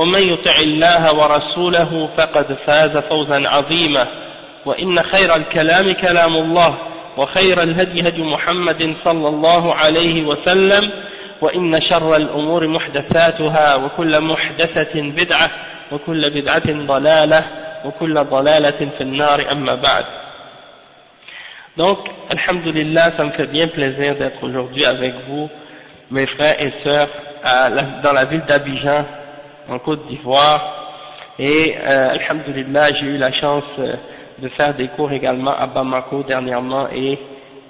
ومن يطع الله ورسوله فقد فاز فوزا عظيما. وإن خير الكلام كلام الله وخير الهدي هدي محمد صلى الله عليه وسلم وإن شر الأمور محدثاتها وكل محدثة بدعة وكل بدعة ضلالة وكل ضلالة في النار أما بعد. Donc, Alhamdulillah, ça me fait bien plaisir d'être aujourd'hui avec vous, mes frères et sœurs, à la, dans la ville d'Abidjan, en Côte d'Ivoire. Et, euh, Alhamdulillah, j'ai eu la chance de faire des cours également à Bamako dernièrement et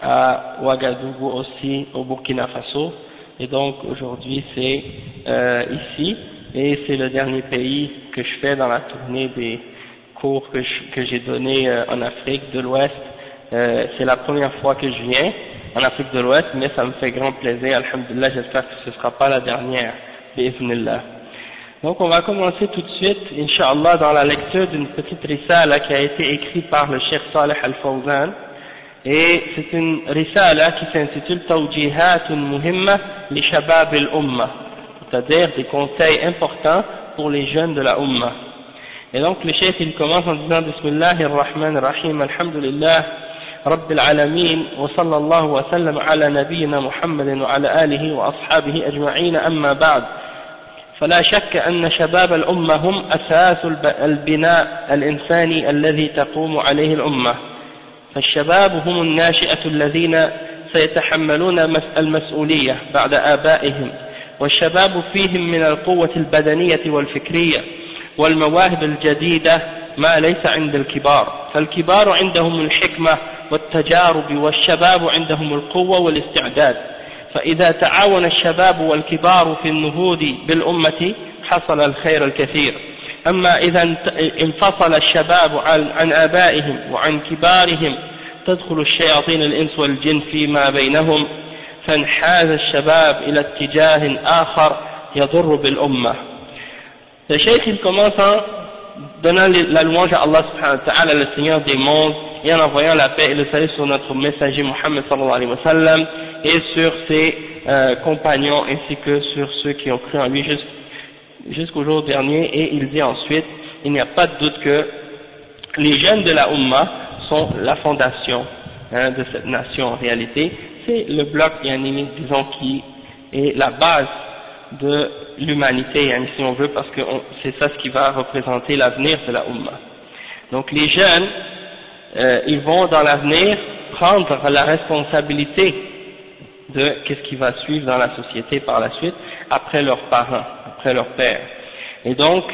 à Ouagadougou aussi, au Burkina Faso. Et donc, aujourd'hui, c'est euh, ici. Et c'est le dernier pays que je fais dans la tournée des cours que, que j'ai donnés euh, en Afrique de l'Ouest. Euh, c'est la première fois que je viens en Afrique de l'Ouest, mais ça me fait grand plaisir, alhamdulillah, j'espère que ce ne sera pas la dernière, bi'ithnillah. Donc on va commencer tout de suite, Inch'Allah, dans la lecture d'une petite risala qui a été écrite par le Cheikh Saleh Al-Fawzan. Et c'est une risala qui s'intitule Tawjihatun Muhimma li Shabab al-Umma, c'est-à-dire des conseils importants pour les jeunes de la Umma. Et donc le Cheikh il commence en disant Bismillahir Rahmanir Rahim, Alhamdulillah, Rabbil Alameen, wa sallallahu wa sallam ala nabiyyina Muhammadin wa ala alihi wa ashabihi ajma'ina amma ba'd. فلا شك أن شباب الأمة هم أساس البناء الإنساني الذي تقوم عليه الأمة. فالشباب هم الناشئة الذين سيتحملون المسؤولية بعد آبائهم. والشباب فيهم من القوة البدنية والفكرية والمواهب الجديدة ما ليس عند الكبار. فالكبار عندهم الحكمة والتجارب والشباب عندهم القوة والاستعداد. فإذا تعاون الشباب والكبار في النهوض بالأمة حصل الخير الكثير. أما إذا انفصل الشباب عن آبائهم وعن كبارهم تدخل الشياطين الإنس والجن فيما بينهم فانحاز الشباب إلى اتجاه آخر يضر بالأمة. الشيخ commence en donnant la louange à Allah subhanahu wa ta'ala, le Seigneur des mondes, et en envoyant la paix et le salut sur notre messager Muhammad sallallahu alayhi wa sallam, et sur ses euh, compagnons, ainsi que sur ceux qui ont cru en lui jusqu'au jour dernier, et il dit ensuite, il n'y a pas de doute que les jeunes de la Ummah sont la fondation hein, de cette nation en réalité, c'est le bloc, disons, qui est la base de l'humanité, si on veut, parce que c'est ça ce qui va représenter l'avenir de la Ummah. Donc les jeunes, euh, ils vont dans l'avenir prendre la responsabilité de qu'est-ce qui va suivre dans la société par la suite, après leurs parents, après leurs pères. Et donc,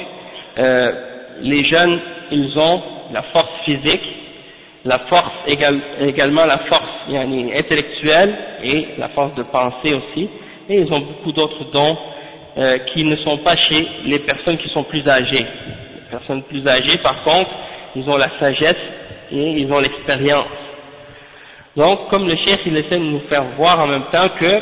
euh, les jeunes, ils ont la force physique, la force également la force intellectuelle et la force de penser aussi, et ils ont beaucoup d'autres dons euh, qui ne sont pas chez les personnes qui sont plus âgées. Les personnes plus âgées, par contre, ils ont la sagesse et ils ont l'expérience. Donc, comme le chef, il essaie de nous faire voir en même temps que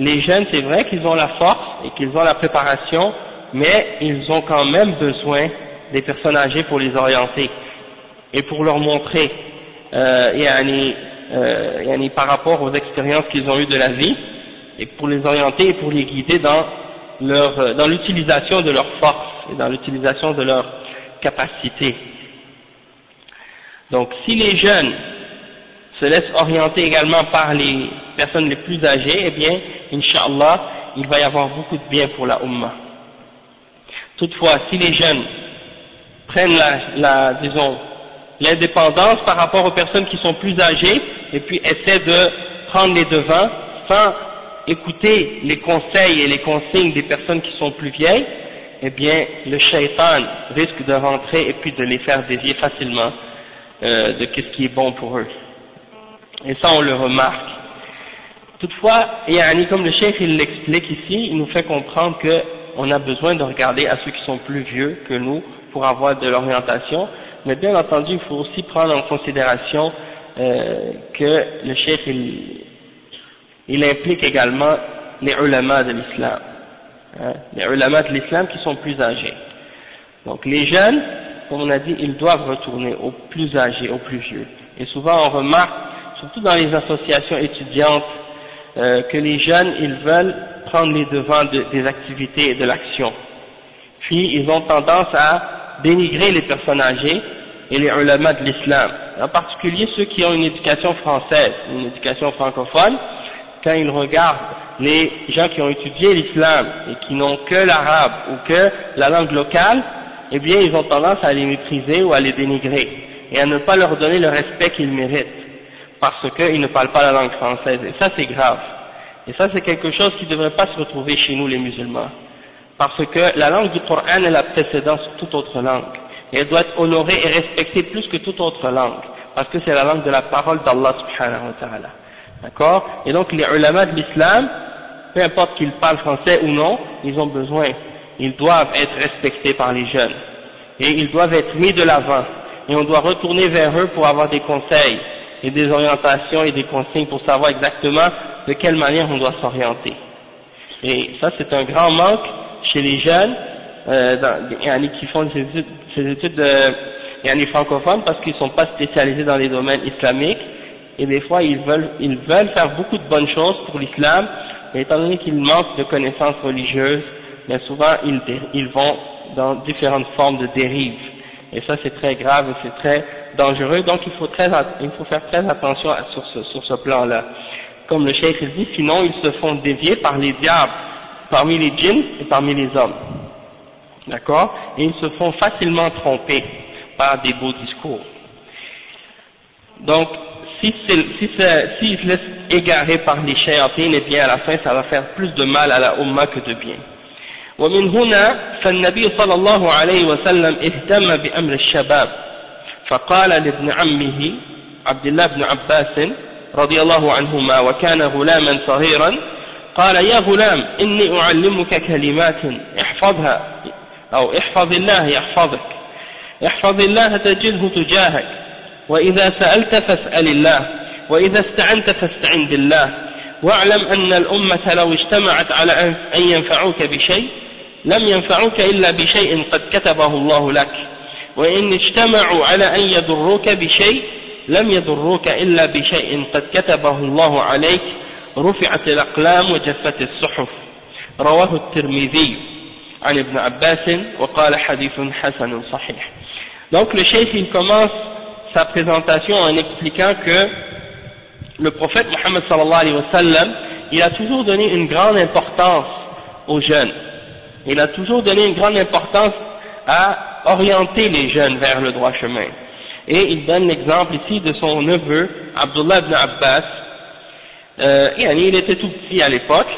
les jeunes, c'est vrai qu'ils ont la force et qu'ils ont la préparation, mais ils ont quand même besoin des personnes âgées pour les orienter et pour leur montrer euh, yani, euh, par rapport aux expériences qu'ils ont eues de la vie et pour les orienter et pour les guider dans leur, dans l'utilisation de leur force et dans l'utilisation de leur capacité. Donc si les jeunes se laissent orienter également par les personnes les plus âgées, eh bien, Inch'Allah, il va y avoir beaucoup de bien pour la Ummah. Toutefois, si les jeunes prennent la, la disons, l'indépendance par rapport aux personnes qui sont plus âgées et puis essaie de prendre les devants sans écouter les conseils et les consignes des personnes qui sont plus vieilles, eh bien le shaitan risque de rentrer et puis de les faire dévier facilement euh, de ce qui est bon pour eux. Et ça on le remarque. Toutefois, comme le chef il l'explique ici, il nous fait comprendre qu'on a besoin de regarder à ceux qui sont plus vieux que nous pour avoir de l'orientation, mais bien entendu il faut aussi prendre en considération euh, que le chef il, il implique également les ulama de l'islam, hein, les ulama de l'islam qui sont plus âgés. Donc les jeunes, comme on a dit, ils doivent retourner aux plus âgés, aux plus vieux. Et souvent on remarque, surtout dans les associations étudiantes, euh, que les jeunes, ils veulent prendre les devants des activités et de l'action. Puis ils ont tendance à dénigrer les personnes âgées et les ulama de l'islam, en particulier ceux qui ont une éducation française, une éducation francophone, quand ils regardent les gens qui ont étudié l'islam et qui n'ont que l'arabe ou que la langue locale, eh bien ils ont tendance à les mépriser ou à les dénigrer et à ne pas leur donner le respect qu'ils méritent parce qu'ils ne parlent pas la langue française. Et ça c'est grave. Et ça c'est quelque chose qui ne devrait pas se retrouver chez nous les musulmans. Parce que la langue du Coran est la précédente sur toute autre langue. Et elle doit être honorée et respectée plus que toute autre langue parce que c'est la langue de la parole d'Allah subhanahu wa ta'ala. D'accord? Et donc les ulama de l'islam, peu importe qu'ils parlent français ou non, ils ont besoin, ils doivent être respectés par les jeunes. Et ils doivent être mis de l'avant. Et on doit retourner vers eux pour avoir des conseils et des orientations et des consignes pour savoir exactement de quelle manière on doit s'orienter. Et ça c'est un grand manque chez les jeunes euh, dans, qui font ces études, ces études euh, francophones parce qu'ils ne sont pas spécialisés dans les domaines islamiques et des fois ils veulent, ils veulent faire beaucoup de bonnes choses pour l'islam, mais étant donné qu'ils manquent de connaissances religieuses, bien souvent ils, ils vont dans différentes formes de dérives. Et ça c'est très grave et c'est très dangereux, donc il faut, très, il faut faire très attention sur ce, sur ce plan-là. Comme le cheikh dit, sinon ils se font dévier par les diables, parmi les djinns et parmi les hommes. D'accord? Et ils se font facilement tromper par des beaux discours. Donc, si, si, si se laisse égarer par les shayatines, eh bien à la fin ça va faire plus de mal à la Ummah que de bien. ومن هنا فالنبي صلى الله عليه وسلم اهتم بأمر الشباب. فقال لابن عمه عبد الله بن عباس رضي الله عنهما وكان غلاما صغيرا قال يا غلام إني أعلمك كلمات احفظها أو احفظ الله يحفظك احفظ الله تجده تجاهك وإذا سألت فاسأل الله وإذا استعنت فاستعن بالله واعلم أن الأمة لو اجتمعت على أن ينفعوك بشيء لم ينفعوك إلا بشيء قد كتبه الله لك وإن اجتمعوا على أن يضروك بشيء لم يضروك إلا بشيء قد كتبه الله عليك رفعت الأقلام وجفت الصحف رواه الترمذي عن ابن عباس وقال حديث حسن صحيح donc le cheikh il commence sa présentation en expliquant que le prophète Mohammed sallallahu alayhi wa sallam, il a toujours donné une grande importance aux jeunes. Il a toujours donné une grande importance à orienter les jeunes vers le droit chemin. Et il donne l'exemple ici de son neveu, Abdullah ibn Abbas. Euh, il était tout petit à l'époque,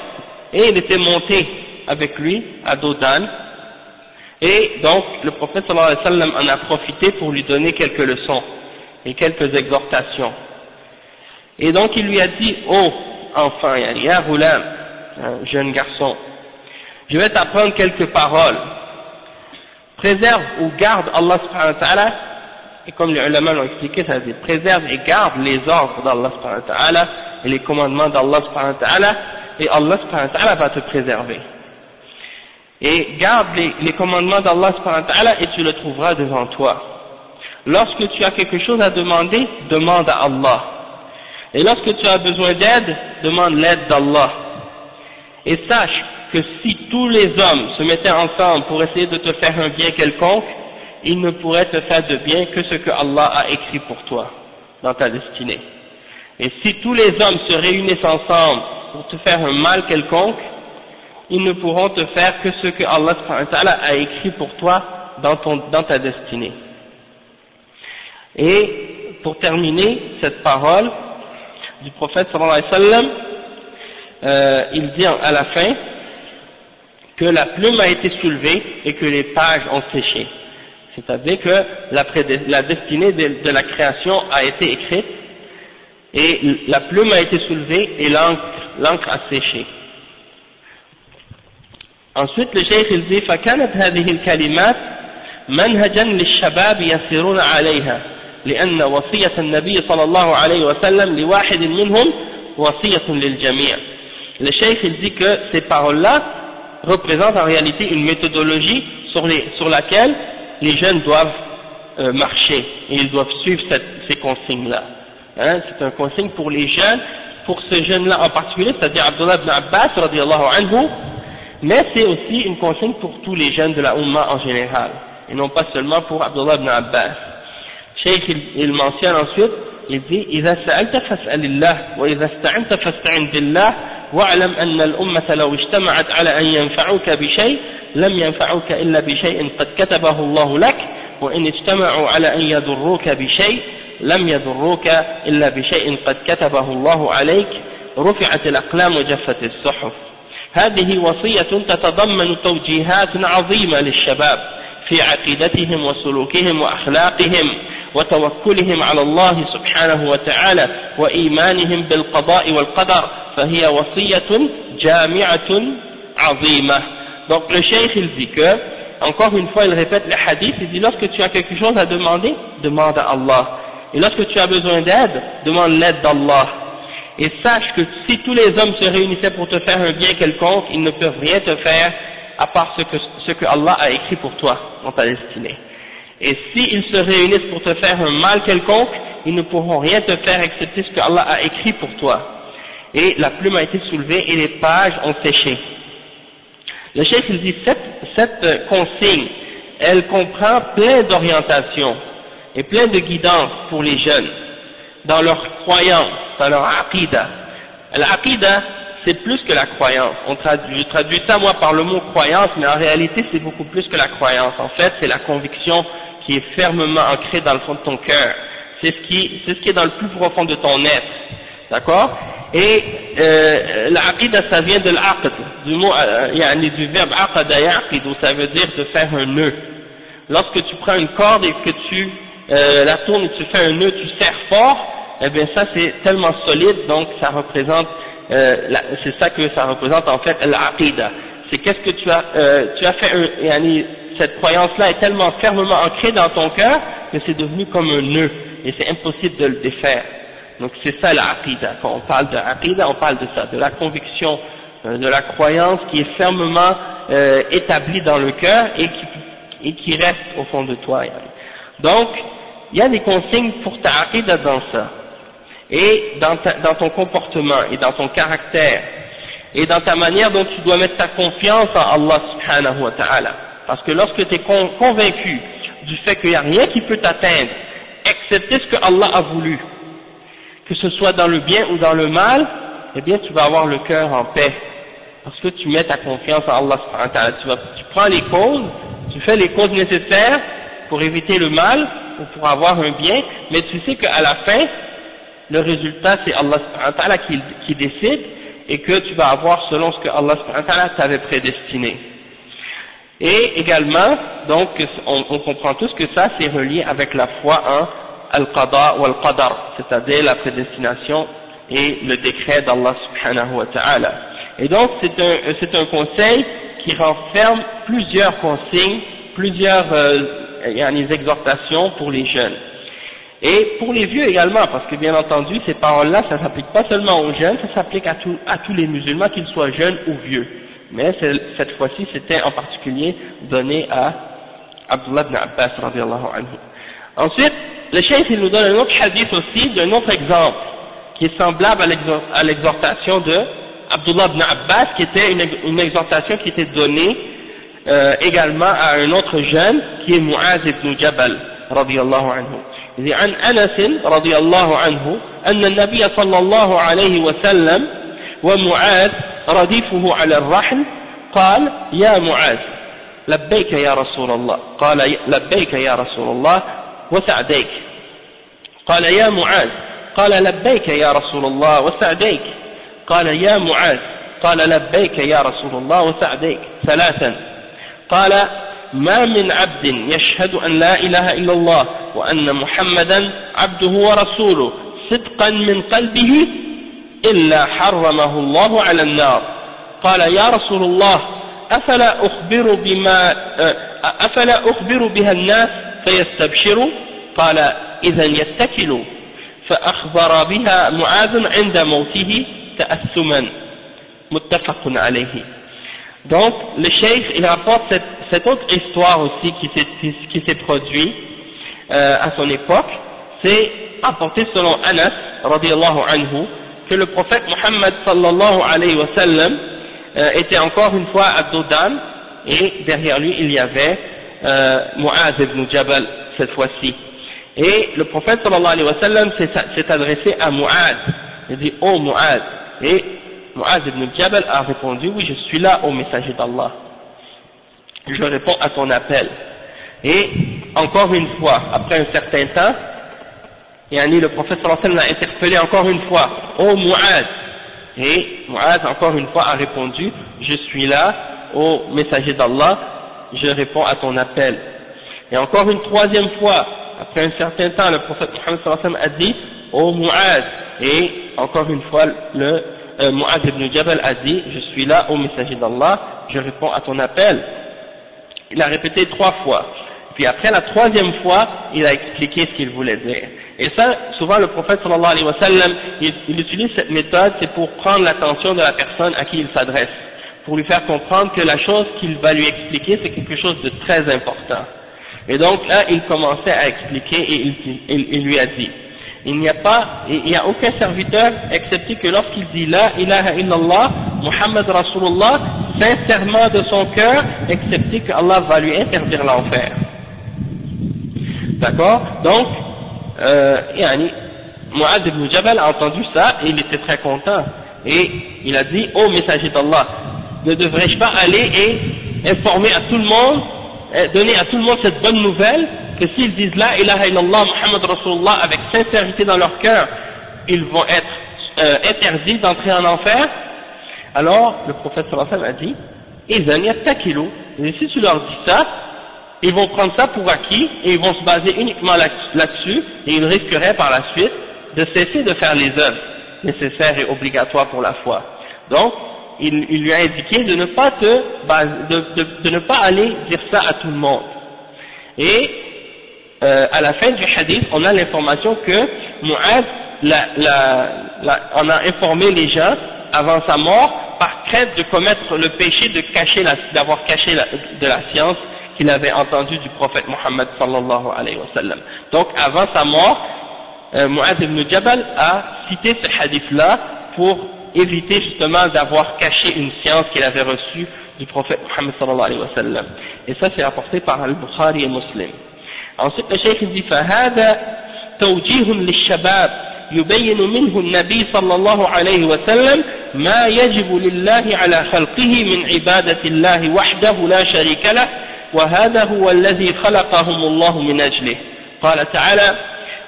et il était monté avec lui à Dodan. Et donc, le prophète sallallahu alayhi wa sallam en a profité pour lui donner quelques leçons et quelques exhortations. Et donc il lui a dit, oh enfant, ya Roulam, un jeune garçon, je vais t'apprendre quelques paroles. Préserve ou garde Allah subhanahu wa et comme les ulama l'ont expliqué, ça veut dire préserve et garde les ordres d'Allah subhanahu wa et les commandements d'Allah subhanahu wa et Allah subhanahu wa va te préserver. Et garde les, commandements d'Allah subhanahu wa et tu le trouveras devant toi. Lorsque tu as quelque chose à demander, demande à Allah. Et lorsque tu as besoin d'aide, demande l'aide d'Allah. Et sache que si tous les hommes se mettaient ensemble pour essayer de te faire un bien quelconque, ils ne pourraient te faire de bien que ce que Allah a écrit pour toi dans ta destinée. Et si tous les hommes se réunissent ensemble pour te faire un mal quelconque, ils ne pourront te faire que ce que Allah a écrit pour toi dans, ton, dans ta destinée. Et pour terminer cette parole du prophète sallallahu alayhi wa sallam, euh, il dit à la fin que la plume a été soulevée et que les pages ont séché. C'est-à-dire que la, destinée de, la création a été écrite et la plume a été soulevée et l'encre a séché. Ensuite, le cheikh il dit فكانت هذه الكلمات منهجا للشباب يسيرون عليها لأن وصية النبي صلى الله عليه وسلم لواحد منهم وصية للجميع. Le cheikh il dit que ces paroles-là représentent en réalité une méthodologie sur, les, sur laquelle les jeunes doivent euh, marcher et ils doivent suivre cette, ces consignes-là. Hein, c'est un consigne pour les jeunes, pour ce jeune-là en particulier, c'est-à-dire Abdullah ibn Abbas, anhu, mais c'est aussi une consigne pour tous les jeunes de la Ummah en général, et non pas seulement pour Abdullah ibn Abbas. Sheikh, il, il mentionne ensuite, il dit, إذا سألت فاسأل الله وإذا استعنت فاستعن بالله واعلم أن الأمة لو اجتمعت على أن ينفعوك بشيء لم ينفعوك إلا بشيء قد كتبه الله لك وإن اجتمعوا على أن يضروك بشيء لم يضروك إلا بشيء قد كتبه الله عليك رفعت الأقلام وجفت الصحف. هذه وصية تتضمن توجيهات عظيمة للشباب. في عقيدتهم وسلوكهم وأخلاقهم وتوكلهم على الله سبحانه وتعالى وإيمانهم بالقضاء والقدر فهي وصية جامعة عظيمة Donc le cheikh il dit que, encore une fois il répète le hadith, il dit lorsque tu as quelque chose à demander, demande à Allah. Et lorsque tu as besoin d'aide, demande l'aide d'Allah. Et sache que si tous les hommes se réunissaient pour te faire un bien quelconque, ils ne peuvent rien te faire à part ce que, ce que Allah a écrit pour toi dans ta destinée. Et s'ils se réunissent pour te faire un mal quelconque, ils ne pourront rien te faire excepté ce que Allah a écrit pour toi. Et la plume a été soulevée et les pages ont séché. Le chef il dit cette, cette consigne, elle comprend plein d'orientations et plein de guidance pour les jeunes dans leur croyance, dans leur aqidah. L'aqidah, c'est plus que la croyance. Je traduis ça moi par le mot croyance, mais en réalité c'est beaucoup plus que la croyance. En fait, c'est la conviction qui est fermement ancrée dans le fond de ton cœur. C'est ce qui, c'est ce qui est dans le plus profond de ton être. D'accord? Et euh, l'aqidah, ça vient de l'aqd, du mot, euh, du verbe aqada yaqid, où ça veut dire de faire un nœud. Lorsque tu prends une corde et que tu euh, la tournes et tu fais un nœud, tu serres fort, eh bien ça c'est tellement solide, donc ça représente, euh, c'est ça que ça représente en fait l'aqida. C'est qu'est-ce que tu as, euh, tu as fait, un, cette croyance-là est tellement fermement ancrée dans ton cœur que c'est devenu comme un nœud et c'est impossible de le défaire. Donc c'est ça l'aqida. Quand on parle de l'aqida, on parle de ça, de la conviction, euh, de la croyance qui est fermement euh, établie dans le cœur et qui, et qui reste au fond de toi. Donc, il y a des consignes pour ta aqidah dans ça. Et dans, dans ton comportement et dans ton caractère et dans ta manière dont tu dois mettre ta confiance en Allah subhanahu wa ta'ala. Parce que lorsque tu es convaincu du fait qu'il n'y a rien qui peut t'atteindre, excepté ce que Allah a voulu, que ce soit dans le bien ou dans le mal, eh bien tu vas avoir le cœur en paix. Parce que tu mets ta confiance en Allah subhanahu wa ta'ala. Tu, tu prends les causes, tu fais les causes nécessaires pour éviter le mal ou pour avoir un bien, mais tu sais qu'à la fin, le résultat c'est Allah qui, qui décide et que tu vas avoir selon ce que Allah t'avait prédestiné. Et également, donc, on, comprend tous que ça, c'est relié avec la foi en Al-Qada ou Al-Qadar, c'est-à-dire la prédestination et le décret d'Allah subhanahu wa ta'ala. Et donc, c'est un, un conseil qui renferme plusieurs consignes, plusieurs euh, exhortations pour les jeunes. Et pour les vieux également, parce que bien entendu, ces paroles-là, ça s'applique pas seulement aux jeunes, ça s'applique à, à tous les musulmans, qu'ils soient jeunes ou vieux mais cette fois-ci c'était en particulier donné à Abdullah ibn Abbas anhu. Ensuite, le chef il nous donne un autre hadith aussi d'un autre exemple qui est semblable à l'exhortation de Abdullah ibn Abbas qui était une, exhortation qui était donnée euh, également à un autre jeune qui est Mu'az ibn Jabal radiallahu anhu. عن أنس رضي الله عنه أن النبي صلى الله عليه وسلم ومعاذ رديفه على الرحل قال يا معاذ لبيك يا رسول الله. قال لبيك يا رسول الله وسعديك. قال يا معاذ. قال لبيك يا رسول الله وسعديك. قال يا معاذ. قال لبيك يا رسول الله وسعديك. ثلاثا. قال ما من عبد يشهد أن لا إله إلا الله وأن محمدا عبده ورسوله صدقا من قلبه إلا حرمه الله على النار. قال يا رسول الله أفلا أخبر بما أفلا أخبر بها الناس فيستبشروا؟ قال إذا يتكلوا. فأخبر بها معاذ عند موته تأثما. متفق عليه. Donc, le cheikh, il rapporte cette, cette autre histoire aussi qui s'est produite euh, à son époque. C'est apporté selon Anas, radiallahu anhu, que le prophète Muhammad sallallahu alayhi wa sallam euh, était encore une fois à Dodan et derrière lui il y avait euh, Mu'az ibn Jabal cette fois-ci. Et le prophète sallallahu alayhi wa sallam s'est adressé à Mu'az. Il dit Oh Mu'az. Et Mu'az ibn Jabal a répondu Oui, je suis là, au messager d'Allah. Je réponds à ton appel. Et encore une fois, après un certain temps, yani le prophète sallallahu alayhi wa sallam l'a interpellé encore une fois Oh Mu'az. Et Mu'az encore une fois a répondu Je suis là, au messager d'Allah, je réponds à ton appel. Et encore une troisième fois, après un certain temps, le prophète Muhammad sallallahu alayhi wa a dit Oh Mu'az. Et encore une fois, le euh, Mu'az ibn Jabal a dit, je suis là, au messager d'Allah, je réponds à ton appel. Il a répété trois fois. Puis après la troisième fois, il a expliqué ce qu'il voulait dire. Et ça, souvent le prophète sallallahu alayhi wa sallam, il, il utilise cette méthode, c'est pour prendre l'attention de la personne à qui il s'adresse, pour lui faire comprendre que la chose qu'il va lui expliquer, c'est quelque chose de très important. Et donc là, il commençait à expliquer et il lui a dit, il n'y a pas, il n'y a aucun serviteur excepté que lorsqu'il dit La ilaha illallah, Muhammad Rasulullah, sincèrement de son cœur, excepté que Allah va lui interdire l'enfer. D'accord? Donc, euh, yani, Mu'ad ibn Jabal a entendu ça et il était très content. Et il a dit, ô messager d'Allah, ne devrais-je pas aller et informer à tout le monde, donner à tout le monde cette bonne nouvelle que s'ils disent la ilaha illallah Muhammad Rasulullah avec sincérité dans leur cœur, ils vont être euh, interdits d'entrer en enfer, alors le prophète sallallahu alayhi wa sallam a dit, et si tu leur dis ça, ils vont prendre ça pour acquis et ils vont se baser uniquement là-dessus et ils risqueraient par la suite de cesser de faire les œuvres nécessaires et obligatoires pour la foi. Donc, il, lui a indiqué de ne pas aller dire ça à tout le monde. Et euh, à la fin du hadith, on a l'information que Mu'ad la, a informé les gens avant sa mort par crainte de commettre le péché de cacher d'avoir caché de la science qu'il avait entendue du prophète Muhammad sallallahu alayhi wa sallam. Donc avant sa mort, euh, Mu'ad ibn Jabal a cité ce hadith-là pour éviter justement d'avoir caché une science qu'il avait reçue du prophète Muhammad sallallahu alayhi wa sallam. Et ça c'est rapporté par Al-Bukhari et Muslim. Ensuite, le cheikh dit فهذا توجيه للشباب يبين منه النبي صلى الله عليه وسلم ما يجب لله على خلقه من عبادة الله وحده لا شريك له وهذا هو الذي خلقهم الله من أجله قال تعالى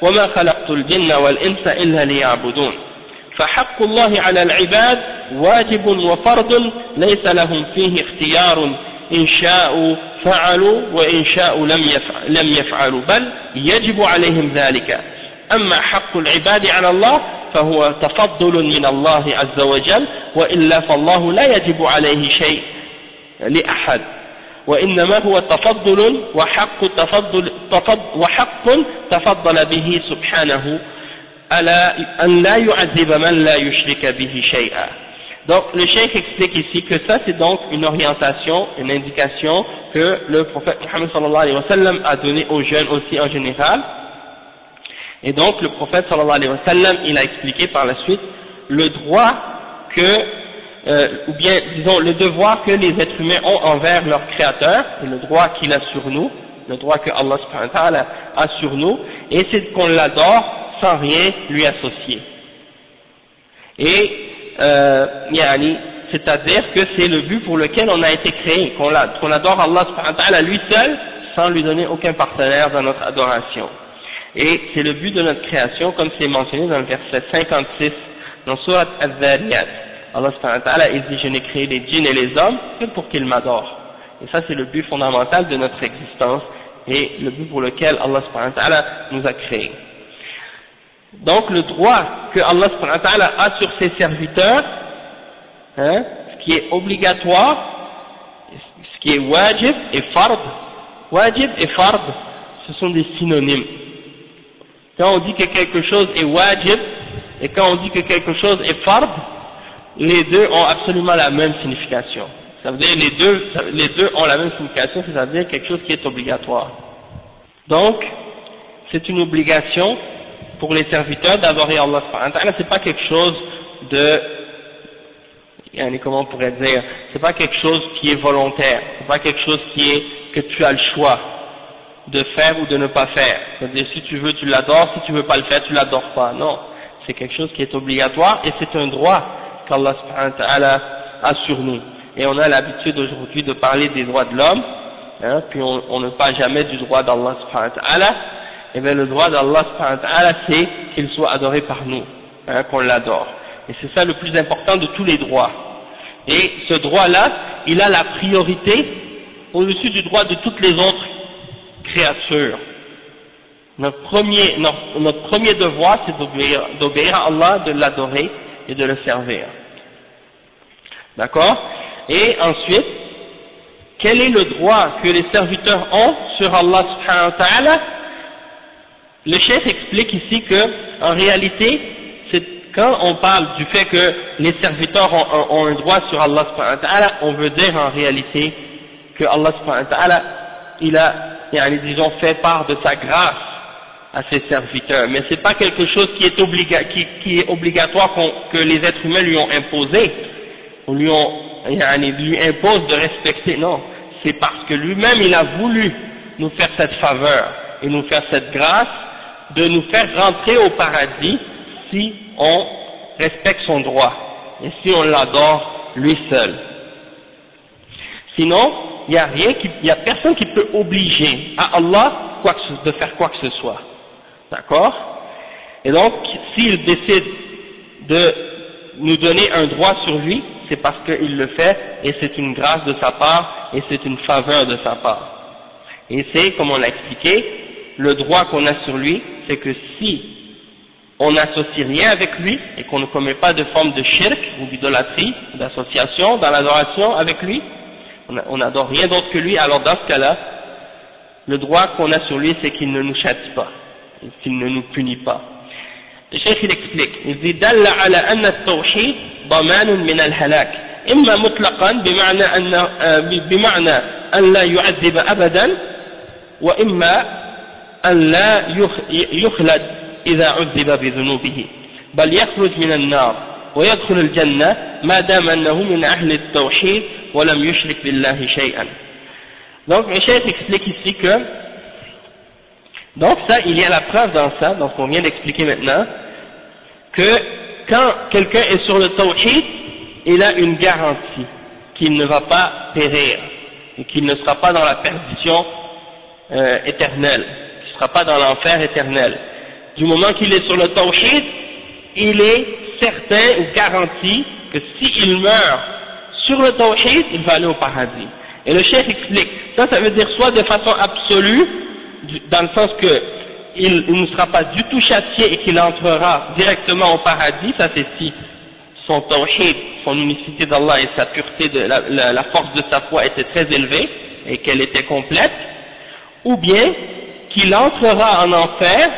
وما خلقت الجن والإنس إلا ليعبدون فحق الله على العباد واجب وفرض ليس لهم فيه اختيار. إن شاءوا فعلوا وإن شاءوا لم, يفعل لم يفعلوا بل يجب عليهم ذلك. أما حق العباد على الله فهو تفضل من الله عز وجل وإلا فالله لا يجب عليه شيء لأحد. وإنما هو تفضل وحق تفضل تفضل وحق تفضل به سبحانه Donc le cheikh explique ici que ça c'est donc une orientation, une indication que le prophète Muhammad sallallahu alayhi wa sallam a donné aux jeunes aussi en général. Et donc le prophète sallallahu alayhi wa sallam il a expliqué par la suite le droit que, euh, ou bien disons le devoir que les êtres humains ont envers leur créateur, et le droit qu'il a sur nous, le droit que Allah subhanahu wa ta'ala a sur nous, et c'est qu'on l'adore sans rien lui associer. Et euh, c'est-à-dire que c'est le but pour lequel on a été créé, qu'on adore Allah subhanahu wa ta'ala lui seul, sans lui donner aucun partenaire dans notre adoration. Et c'est le but de notre création, comme c'est mentionné dans le verset 56, dans Surat Al-Dhariyat. Allah il dit, je n'ai créé les djinns et les hommes que pour qu'ils m'adorent. Et ça, c'est le but fondamental de notre existence et le but pour lequel Allah nous a créés. Donc, le droit que Allah a sur ses serviteurs, hein, ce qui est obligatoire, ce qui est wajib et fard, wajib et fard, ce sont des synonymes. Quand on dit que quelque chose est wajib et quand on dit que quelque chose est fard, les deux ont absolument la même signification. Ça veut dire les deux, les deux ont la même signification, c'est-à-dire quelque chose qui est obligatoire. Donc, c'est une obligation pour les serviteurs d'adorer Allah subhanahu c'est pas quelque chose de, comment on pourrait dire, c'est pas quelque chose qui est volontaire, c'est pas quelque chose qui est, que tu as le choix de faire ou de ne pas faire. C'est-à-dire, si tu veux, tu l'adores, si tu veux pas le faire, tu l'adores pas. Non. C'est quelque chose qui est obligatoire et c'est un droit qu'Allah a sur nous. Et on a l'habitude aujourd'hui de parler des droits de l'homme, hein, puis on, ne parle jamais du droit d'Allah et eh bien le droit d'Allah c'est qu'il soit adoré par nous, hein, qu'on l'adore. Et c'est ça le plus important de tous les droits. Et ce droit-là, il a la priorité au-dessus du droit de toutes les autres créatures. Notre premier, notre, premier devoir, c'est d'obéir à Allah, de l'adorer et de le servir. D'accord? Et ensuite, quel est le droit que les serviteurs ont sur Allah subhanahu ta'ala? Le chef explique ici que, en réalité, quand on parle du fait que les serviteurs ont, un droit sur Allah subhanahu on veut dire en réalité que Allah subhanahu il a, disons, fait part de sa grâce à ses serviteurs, mais c'est pas quelque chose qui est, qui, est obligatoire que les êtres humains lui ont imposé, ou lui, ont, lui impose de respecter, non, c'est parce que lui-même il a voulu nous faire cette faveur et nous faire cette grâce de nous faire rentrer au paradis si on respecte son droit et si on l'adore lui seul. Sinon, il n'y a rien, il n'y a personne qui peut obliger à Allah de faire quoi que ce soit. D'accord? Et donc, s'il décide de nous donner un droit sur lui, c'est parce qu'il le fait et c'est une grâce de sa part et c'est une faveur de sa part. Et c'est, comme on l'a expliqué, le droit qu'on a sur lui, c'est que si on n'associe rien avec lui et qu'on ne commet pas de forme de shirk ou d'idolâtrie, d'association dans l'adoration avec lui, on n'adore rien d'autre que lui, alors dans ce cas-là, le droit qu'on a sur lui, c'est qu'il ne nous châtie pas, qu'il ne nous punit pas. Le chef il explique, il dit دل على أن التوحيد ضمان من الهلاك إما مطلقا بمعنى أن بمعنى أن لا يعذب أبدا وإما أن لا يخلد إذا عذب بذنوبه بل يخرج من النار ويدخل الجنة ما دام أنه من أهل التوحيد ولم يشرك بالله شيئا Donc, le chef explique ici que Donc ça, il y a la preuve dans ça, donc on vient d'expliquer maintenant, que quand quelqu'un est sur le tawhid, il a une garantie qu'il ne va pas périr, et qu'il ne sera pas dans la perdition euh, éternelle, qu'il ne sera pas dans l'enfer éternel. Du moment qu'il est sur le tawhid, il est certain ou garanti que s'il meurt sur le tawhid, il va aller au paradis. Et le chef explique, ça, ça veut dire soit de façon absolue, dans le sens que il, ne sera pas du tout châtié et qu'il entrera directement au paradis, ça c'est si son tawhid, son unicité d'Allah et sa pureté, la, la, force de sa foi était très élevée et qu'elle était complète, ou bien qu'il entrera en enfer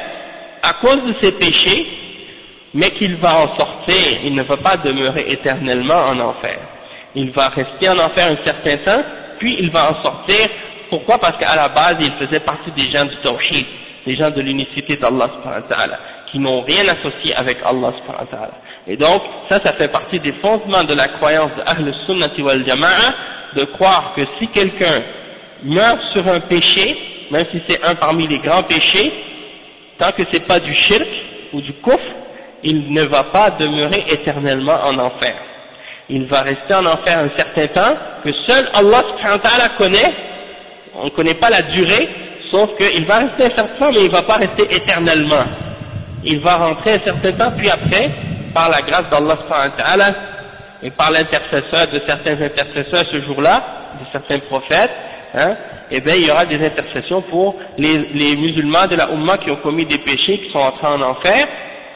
à cause de ses péchés, mais qu'il va en sortir, il ne va pas demeurer éternellement en enfer. Il va rester en enfer un certain temps, puis il va en sortir. Pourquoi? Parce qu'à la base, il faisait partie des gens du tawhid, des gens de l'unicité d'Allah qui n'ont rien associé avec Allah Et donc, ça, ça fait partie des fondements de la croyance de Ahl Sunnati wal Jama'a, de croire que si quelqu'un meurt sur un péché, même si c'est un parmi les grands péchés, tant que c'est pas du shirk ou du kufr, il ne va pas demeurer éternellement en enfer. Il va rester en enfer un certain temps que seul Allah connaît on ne connaît pas la durée, sauf qu'il va rester un certain temps, mais il ne va pas rester éternellement. Il va rentrer un certain temps, puis après, par la grâce d'Allah et par l'intercesseur de certains intercesseurs ce jour-là, de certains prophètes, hein, eh bien il y aura des intercessions pour les, les musulmans de la Ummah qui ont commis des péchés, qui sont entrés en enfer,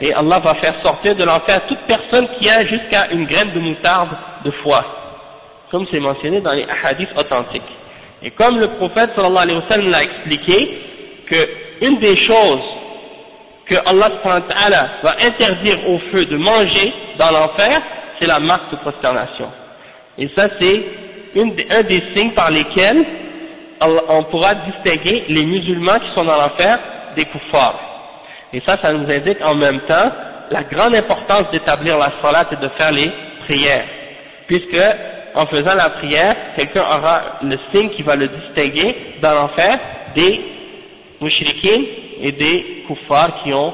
et Allah va faire sortir de l'enfer toute personne qui a jusqu'à une graine de moutarde de foi, comme c'est mentionné dans les hadiths authentiques. Et comme le prophète sallallahu alayhi wa sallam l'a expliqué, que une des choses que Allah va interdire au feu de manger dans l'enfer, c'est la marque de prosternation. Et ça c'est un des signes par lesquels on pourra distinguer les musulmans qui sont dans l'enfer des kuffars. Et ça, ça nous indique en même temps la grande importance d'établir la salat et de faire les prières. Puisque, en faisant la prière, quelqu'un aura le signe qui va le distinguer dans l'enfer des mouchriquins et des kuffars qui ont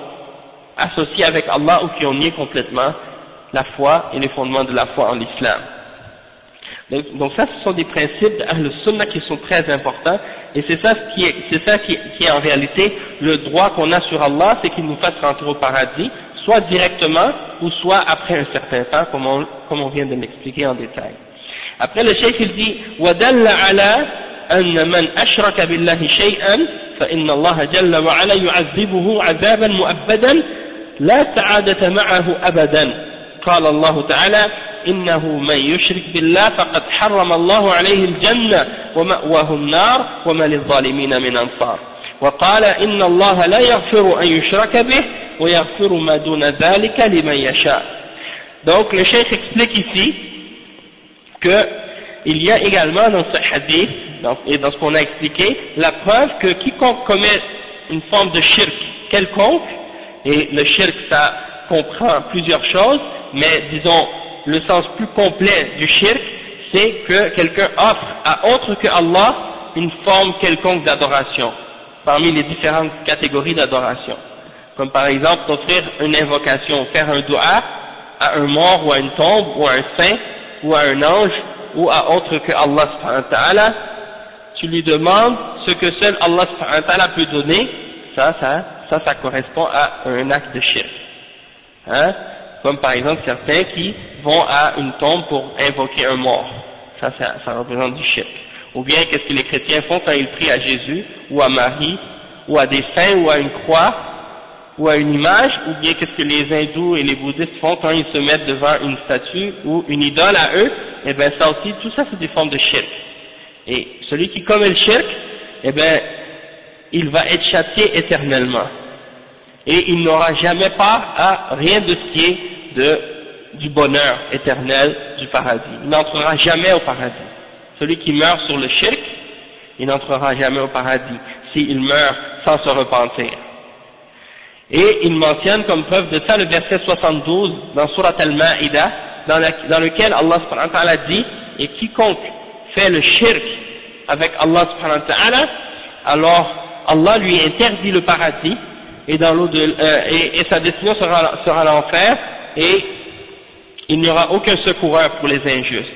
associé avec Allah ou qui ont nié complètement la foi et les fondements de la foi en l'islam. Donc, ça, ce sont des principes de sunnah qui sont très importants, et c'est ça, qui est, c'est ça qui, est en réalité le droit qu'on a sur Allah, c'est qu'il nous fasse rentrer au paradis, soit directement, ou soit après un certain temps, comme on, comme on vient de l'expliquer en détail. Après le cheikh il dit, وَدَلَّ عَلَى أن من أشرك بالله شيئا فإن الله جل وعلا يعذبه عذابا مؤبدا لا سعادة معه أبدا قال الله تعالى إنه من يشرك بالله فقد حرم الله عليه الجنة ومأواه النار وما للظالمين من أنصار وقال إن الله لا يغفر أن يشرك به ويغفر ما دون ذلك لمن يشاء Donc le cheikh explique ici qu'il y a également dans ce hadith dans, et dans ce qu'on a expliqué la preuve que quiconque commet une forme de shirk quelconque, et le shirk ça comprend plusieurs choses, mais disons le sens plus complet du shirk, c'est que quelqu'un offre à autre que Allah une forme quelconque d'adoration, parmi les différentes catégories d'adoration. Comme par exemple d'offrir une invocation, faire un dua à un mort ou à une tombe ou à un saint ou à un ange ou à autre que Allah tu lui demandes ce que seul Allah peut donner, ça, ça, ça, ça correspond à un acte de shirk. Hein? Comme par exemple certains qui vont à une tombe pour invoquer un mort. Ça, ça, représente du shirk. Ou bien qu'est-ce que les chrétiens font quand ils prient à Jésus, ou à Marie, ou à des saints, ou à une croix, ou à une image, ou bien qu'est-ce que les hindous et les bouddhistes font quand ils se mettent devant une statue ou une idole à eux, et eh bien ça aussi, tout ça c'est des formes de shirk. Et celui qui commet le shirk, eh bien, il va être châtié éternellement. Et il n'aura jamais part à rien de ce du bonheur éternel du paradis. Il n'entrera jamais au paradis. Celui qui meurt sur le shirk, il n'entrera jamais au paradis s'il meurt sans se repentir. Et il mentionne comme preuve de ça le verset 72 dans Surat al-Ma'ida, dans, lequel Allah subhanahu wa ta'ala dit, et quiconque fait le shirk avec Allah subhanahu wa ta'ala, alors Allah lui interdit le paradis, et, euh, sa destination sera l'enfer, et il n'y aura aucun secoureur pour les injustes.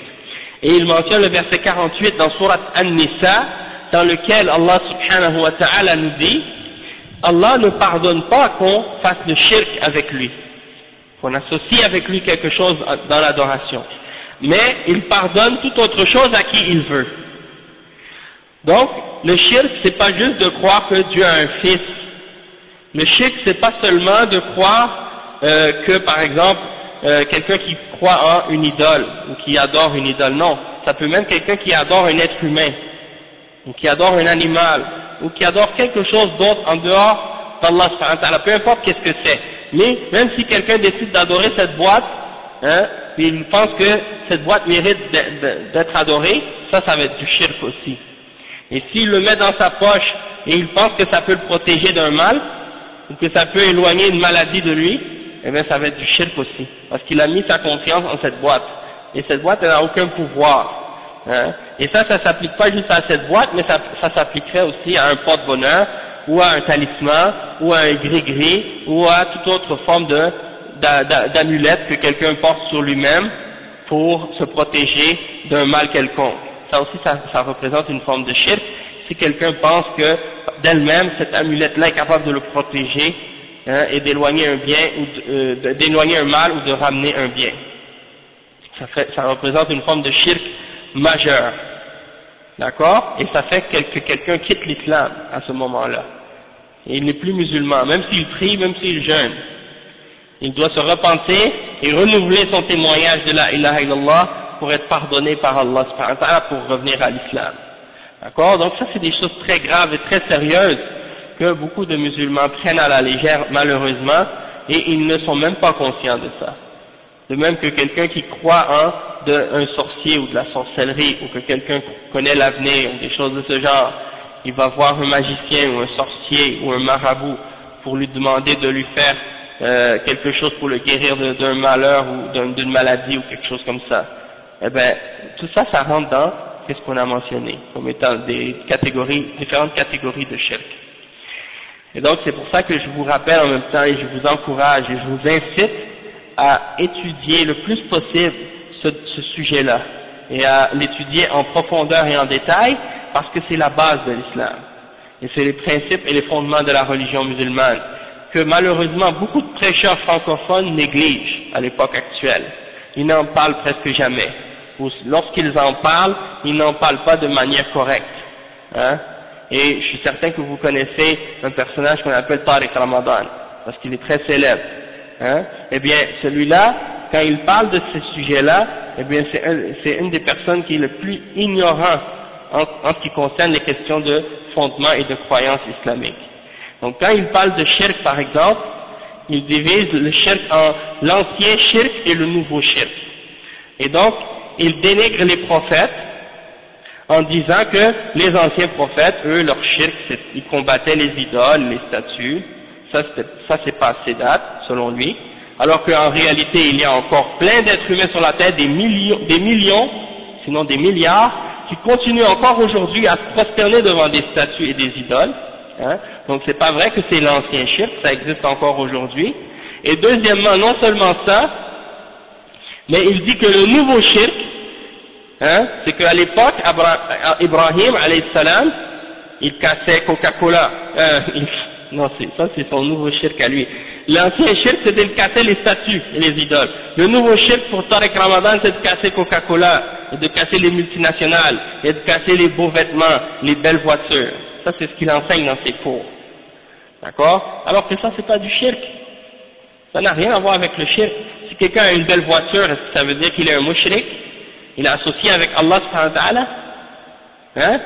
Et il mentionne le verset 48 dans Surat An-Nisa, dans lequel Allah subhanahu wa ta'ala nous dit, Allah ne pardonne pas qu'on fasse le shirk avec lui, qu'on associe avec lui quelque chose dans l'adoration, mais il pardonne toute autre chose à qui il veut. Donc, le shirk, c'est pas juste de croire que Dieu a un fils. Le shirk, c'est pas seulement de croire euh, que par exemple euh, quelqu'un qui croit en une idole ou qui adore une idole, non, ça peut même quelqu'un qui adore un être humain ou qui adore un animal ou qui adore quelque chose d'autre en dehors d'Allah, peu importe qu'est-ce que c'est. Mais même si quelqu'un décide d'adorer cette boîte, hein, il pense que cette boîte mérite d'être adorée, ça, ça va être du shirk aussi. Et s'il le met dans sa poche et il pense que ça peut le protéger d'un mal, ou que ça peut éloigner une maladie de lui, eh bien ça va être du shirk aussi, parce qu'il a mis sa confiance en cette boîte, et cette boîte elle n'a aucun pouvoir. Hein? Et ça, ça s'applique pas juste à cette boîte, mais ça, ça s'appliquerait aussi à un porte-bonheur, ou à un talisman, ou à un gris-gris, ou à toute autre forme d'amulette que quelqu'un porte sur lui-même pour se protéger d'un mal quelconque. Ça aussi, ça, ça représente une forme de shirk si quelqu'un pense que d'elle-même, cette amulette-là est capable de le protéger hein, et d'éloigner un bien, ou euh, d'éloigner un mal ou de ramener un bien. Ça, fait, ça représente une forme de shirk majeur. D'accord? Et ça fait que quelqu'un quitte l'islam à ce moment-là. Et il n'est plus musulman, même s'il prie, même s'il jeûne. Il doit se repentir et renouveler son témoignage de la ilaha illallah pour être pardonné par Allah pour revenir à l'islam. D'accord? Donc ça c'est des choses très graves et très sérieuses que beaucoup de musulmans prennent à la légère malheureusement et ils ne sont même pas conscients de ça. De même que quelqu'un qui croit en un sorcier ou de la sorcellerie ou que quelqu'un connaît l'avenir ou des choses de ce genre, il va voir un magicien ou un sorcier ou un marabout pour lui demander de lui faire euh, quelque chose pour le guérir d'un malheur ou d'une maladie ou quelque chose comme ça. Eh bien, tout ça, ça rentre dans qu'est-ce qu'on a mentionné comme étant des catégories, différentes catégories de shirk. Et donc c'est pour ça que je vous rappelle en même temps et je vous encourage et je vous incite à étudier le plus possible ce, sujet-là et à l'étudier en profondeur et en détail parce que c'est la base de l'islam et c'est les principes et les fondements de la religion musulmane que malheureusement beaucoup de prêcheurs francophones négligent à l'époque actuelle. Ils n'en parlent presque jamais. Lorsqu'ils en parlent, ils n'en parlent pas de manière correcte. Hein. Et je suis certain que vous connaissez un personnage qu'on appelle Tariq Ramadan, parce qu'il est très célèbre. Hein. Eh bien, celui-là, quand il parle de ce sujet-là, eh bien, c'est une des personnes qui est le plus ignorant en, en ce qui concerne les questions de fondement et de croyance islamique. Donc quand il parle de shirk par exemple, il divise le shirk en l'ancien shirk et le nouveau shirk. Et donc, il dénigre les prophètes en disant que les anciens prophètes, eux, leur shirk, ils combattaient les idoles, les statues, ça, c'est pas assez date, selon lui, alors qu'en réalité, il y a encore plein d'êtres humains sur la Terre, des millions, des millions, sinon des milliards, qui continuent encore aujourd'hui à se prosterner devant des statues et des idoles, Hein? Donc c'est pas vrai que c'est l'ancien shirk, ça existe encore aujourd'hui. Et deuxièmement, non seulement ça, mais il dit que le nouveau shirk, hein, c'est qu'à l'époque, Ibrahim, salam, il cassait Coca-Cola. Euh, non, ça c'est son nouveau shirk à lui. L'ancien shirk c'était de casser les statues et les idoles. Le nouveau shirk pour Tariq Ramadan c'est de casser Coca-Cola, et de casser les multinationales, et de casser les beaux vêtements, les belles voitures. Ça, c'est ce qu'il enseigne dans ses cours. D'accord? Alors que ça, c'est pas du shirk. Ça n'a rien à voir avec le shirk. Si quelqu'un a une belle voiture, est-ce que ça veut dire qu'il est un mushrik? Il est associé avec Allah subhanahu Hein?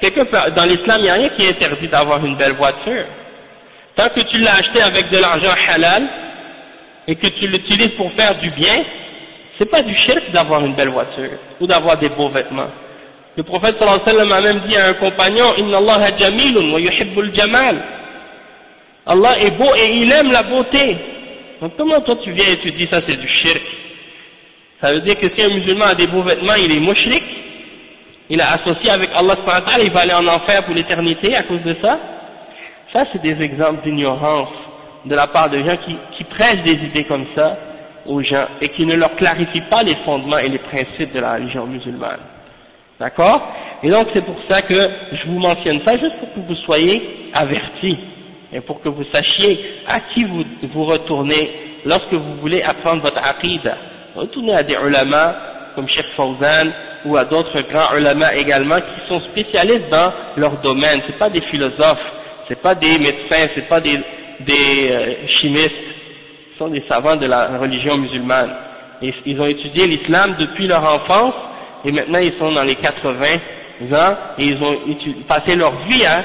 Quelqu'un dans l'islam, il n'y a rien qui est interdit d'avoir une belle voiture. Tant que tu l'as acheté avec de l'argent halal, et que tu l'utilises pour faire du bien, c'est pas du shirk d'avoir une belle voiture, ou d'avoir des beaux vêtements. Le prophète sallallahu alayhi wa sallam a même dit à un compagnon Inna Allah jamilun wa yuhibbul jamal. Allah est beau et il aime la beauté. Donc comment toi tu viens et tu dis ça c'est du shirk? Ça veut dire que si un musulman a des beaux vêtements, il est mushrik, il a associé avec Allah il va aller en enfer pour l'éternité à cause de ça. Ça c'est des exemples d'ignorance de la part de gens qui, qui prêchent des idées comme ça aux gens et qui ne leur clarifient pas les fondements et les principes de la religion musulmane. D'accord? Et donc c'est pour ça que je vous mentionne ça, juste pour que vous soyez avertis et pour que vous sachiez à qui vous, vous retournez lorsque vous voulez apprendre votre aqidah. Retournez à des ulama comme Sheikh Fawzan ou à d'autres grands ulama également qui sont spécialistes dans leur domaine. C'est pas des philosophes, c'est pas des médecins, c'est pas des, euh, chimistes, ce sont des savants de la religion musulmane. Ils ont étudié l'islam depuis leur enfance et maintenant ils sont dans les 80 ans et ils ont passé leur vie à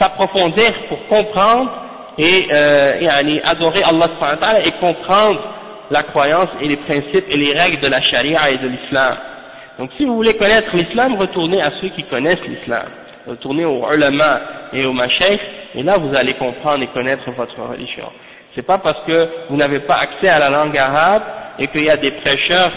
s'approfondir pour comprendre et, euh, adorer Allah et comprendre la croyance et les principes et les règles de la charia et de l'islam. Donc si vous voulez connaître l'islam, retournez à ceux qui connaissent l'islam. Retournez aux ulama et aux mashaykhs et là vous allez comprendre et connaître votre religion. C'est pas parce que vous n'avez pas accès à la langue arabe et qu'il y a des prêcheurs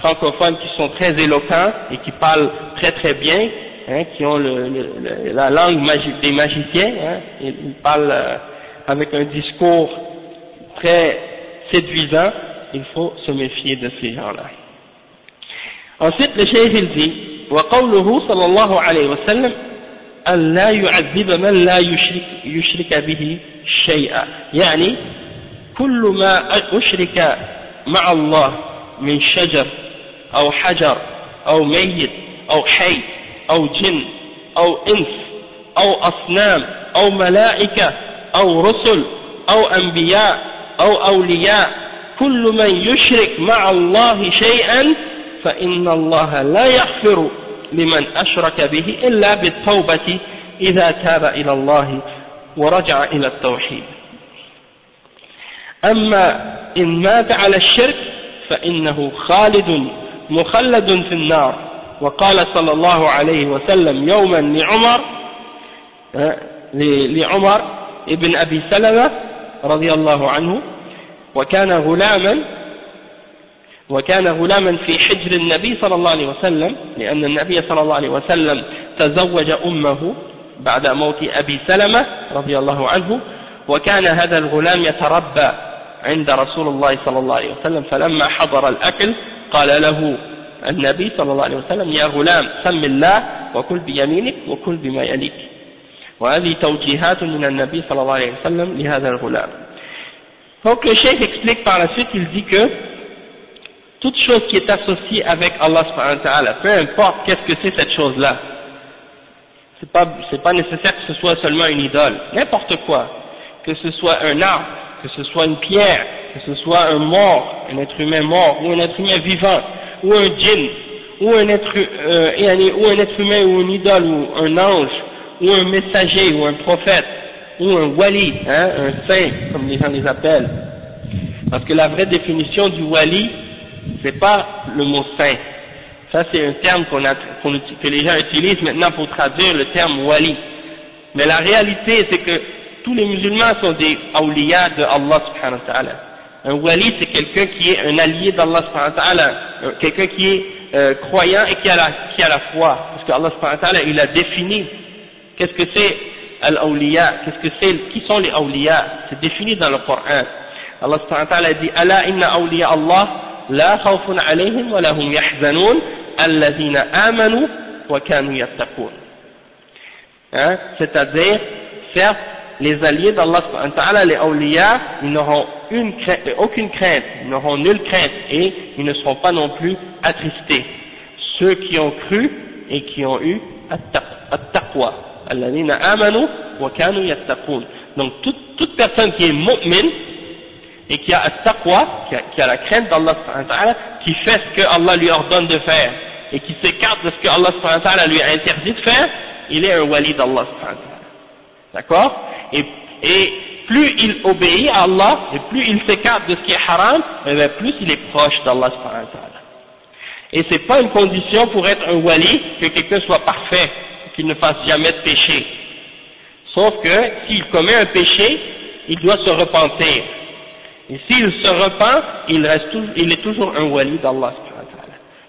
francophones qui sont très éloquents et qui parlent très très bien, hein, qui ont la langue des magiciens, hein, ils, parlent euh, avec un discours très séduisant, il faut se méfier de ces gens-là. Ensuite, le cheikh il dit, وقوله صلى الله عليه وسلم أن لا يعذب من لا يشرك, يشرك به شيئا يعني كل ما أشرك مع الله من شجر أو حجر أو ميت أو حي أو جن أو إنس أو أصنام أو ملائكة أو رسل أو أنبياء أو أولياء كل من يشرك مع الله شيئا فإن الله لا يغفر لمن أشرك به إلا بالتوبة إذا تاب إلى الله ورجع إلى التوحيد. أما إن مات على الشرك فإنه خالد مخلد في النار. وقال صلى الله عليه وسلم يوما لعمر لعمر ابن أبي سلمة رضي الله عنه وكان غلاما وكان غلاما في حجر النبي صلى الله عليه وسلم لأن النبي صلى الله عليه وسلم تزوج أمه بعد موت أبي سلمة رضي الله عنه وكان هذا الغلام يتربى عند رسول الله صلى الله عليه وسلم فلما حضر الأكل قال له النبي صلى الله عليه وسلم يا غلام سم الله وكل بيمينك وكل بما يليك. وهذه توجيهات من النبي صلى الله عليه وسلم لهذا الغلام. Donc le cheikh explique par la suite, il dit que toute chose qui est associée avec Allah subhanahu wa ta'ala, peu importe qu'est-ce que c'est cette chose-là, c'est pas, c'est pas nécessaire que ce soit seulement une idole, n'importe quoi, que ce soit un arbre, que ce soit une pierre, que ce soit un mort, un être humain mort, ou un être humain vivant, ou un djinn, ou un être, euh, ou un être humain, ou une idole, ou un ange, ou un messager, ou un prophète, ou un wali, hein, un saint, comme les gens les appellent. Parce que la vraie définition du wali, c'est pas le mot saint. Ça, c'est un terme qu'on que les gens utilisent maintenant pour traduire le terme wali. Mais la réalité, c'est que tous les musulmans sont des awliya de Allah subhanahu wa ta'ala. Un wali, c'est quelqu'un qui est un allié d'Allah subhanahu wa ta'ala, quelqu'un qui est euh, croyant et qui a, la, qui a la foi. Parce que Allah subhanahu wa ta'ala, il a défini qu'est-ce que c'est al-awliya, qu'est-ce que c'est, qui sont les awliya, c'est défini dans le Coran. Allah subhanahu wa ta'ala dit, Ala inna awliya Allah, la khawfun alayhim wa lahum yahzanun, alladhina amanu wa kanu yattaqun. Hein? C'est-à-dire, certes, les alliés d'Allah subhanahu wa ta'ala, les awliya, ils n'auront aucune crainte, ils n'auront nulle crainte et ils ne seront pas non plus attristés. Ceux qui ont cru et qui ont eu at-taqwa. Donc toute, personne qui est mu'min et qui a at-taqwa, qui a, la crainte d'Allah qui fait ce que Allah lui ordonne de faire et qui s'écarte de ce que Allah lui a interdit de faire, il est un wali d'Allah D'accord? Et, et plus il obéit à Allah et plus il s'écarte de ce qui est haram, et eh plus il est proche d'Allah Et c'est pas une condition pour être un wali que quelqu'un soit parfait, qu'il ne fasse jamais de péché. Sauf que s'il commet un péché, il doit se repentir. Et s'il se repent, il, reste il est toujours un wali d'Allah.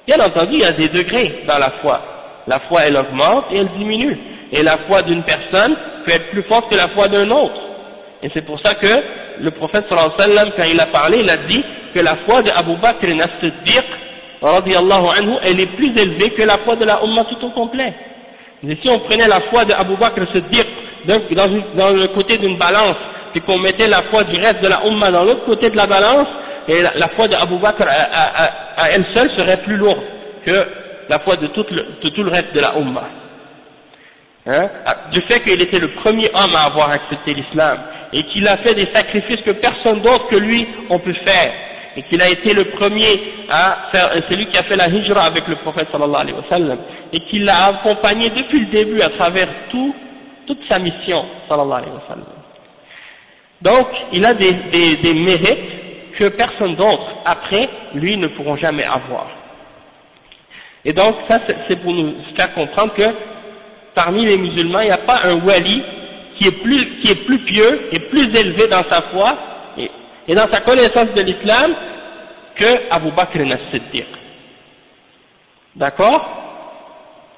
Bien entendu, il y a des degrés dans la foi. La foi, elle augmente et elle diminue. Et la foi d'une personne peut être plus forte que la foi d'un autre. Et c'est pour ça que le prophète sallallahu alayhi quand il a parlé, il a dit que la foi d'Abu Bakr as-Siddiq, anhu, elle est plus élevée que la foi de la Ummah tout au complet. Si on prenait la foi d'Abu Bakr as-Siddiq dans, dans le côté d'une balance, puis qu'on mettait la foi du reste de la Ummah dans l'autre côté de la balance, et la, foi d'Abu Bakr à, elle seule serait plus lourde que la foi de tout le, de reste de la Ummah. Hein? du fait qu'il était le premier homme à avoir accepté l'islam et qu'il a fait des sacrifices que personne d'autre que lui on peut faire et qu'il a été le premier à faire, c'est lui qui a fait la hijra avec le prophète sallallahu alayhi wa sallam et qu'il l'a accompagné depuis le début à travers tout, toute sa mission sallallahu alayhi wa sallam. Donc il a des, des, des mérites que personne d'autre après lui ne pourront jamais avoir. Et donc ça c'est pour nous faire comprendre que parmi les musulmans, il n'y a pas un wali qui est plus, qui est plus pieux et plus élevé dans sa foi et, dans sa connaissance de l'islam que Abu Bakr al-Siddiq. D'accord?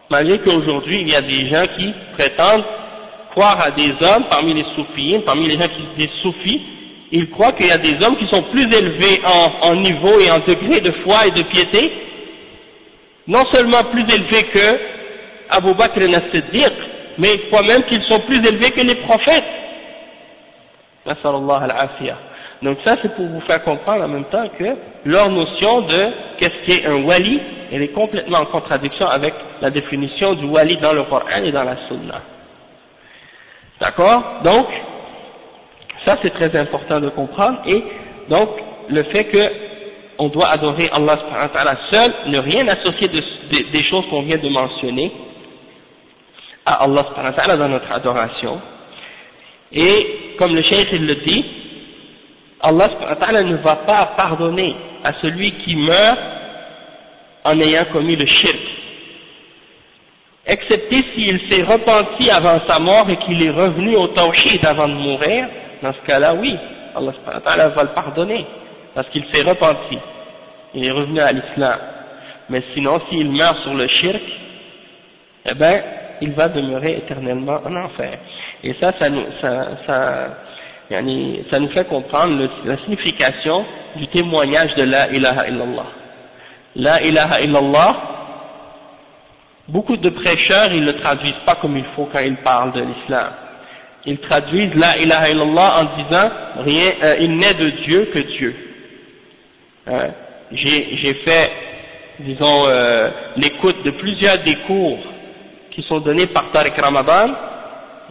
Malgré qu'aujourd'hui, il y a des gens qui prétendent croire à des hommes parmi les soufis, parmi les gens qui sont des soufis, ils croient qu'il y a des hommes qui sont plus élevés en, en niveau et en degré de foi et de piété, non seulement plus élevés que Abu Bakr al-Siddiq, mais ils croient même qu'ils sont plus élevés que les prophètes. Donc ça c'est pour vous faire comprendre en même temps que leur notion de qu'est-ce qui est un wali, elle est complètement en contradiction avec la définition du wali dans le Coran et dans la Sunna. D'accord? Donc, ça c'est très important de comprendre et donc le fait que on doit adorer Allah seul, ne rien associer des choses qu'on vient de mentionner à Allah dans notre adoration. Et comme le cheikh il le dit, Allah ne va pas pardonner à celui qui meurt en ayant commis le shirk, excepté s'il s'est repenti avant sa mort et qu'il est revenu au tawhid avant de mourir, dans ce cas-là, oui, Allah va le pardonner, parce qu'il s'est repenti, il est revenu à l'islam. Mais sinon, s'il meurt sur le shirk, eh ben, il va demeurer éternellement en enfer. Et ça, ça nous, ça, ça, nous fait comprendre la signification du témoignage de la ilaha illallah. La ilaha illallah, beaucoup de prêcheurs, ils ne le traduisent pas comme il faut quand ils parlent de l'islam. Ils traduisent la ilaha illallah en disant rien, euh, il n'est de Dieu que Dieu. Hein? J'ai fait, disons, euh, l'écoute de plusieurs des cours qui sont donnés par Tariq Ramadan,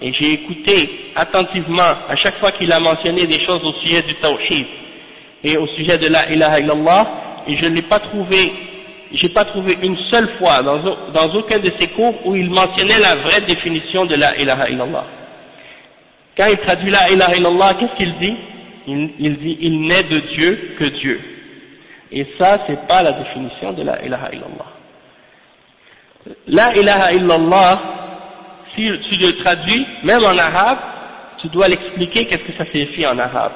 et j'ai écouté attentivement à chaque fois qu'il a mentionné des choses au sujet du tawhid et au sujet de la ilaha illallah, et je n'ai pas trouvé, j'ai pas trouvé une seule fois dans, dans, aucun de ses cours où il mentionnait la vraie définition de la ilaha illallah. Quand il traduit la ilaha illallah, qu'est-ce qu'il dit? Il, dit il n'est de Dieu que Dieu. Et ça, c'est pas la définition de la ilaha illallah. La ilaha illallah, si tu le traduis, même en arabe, tu dois l'expliquer qu'est-ce que ça signifie en arabe.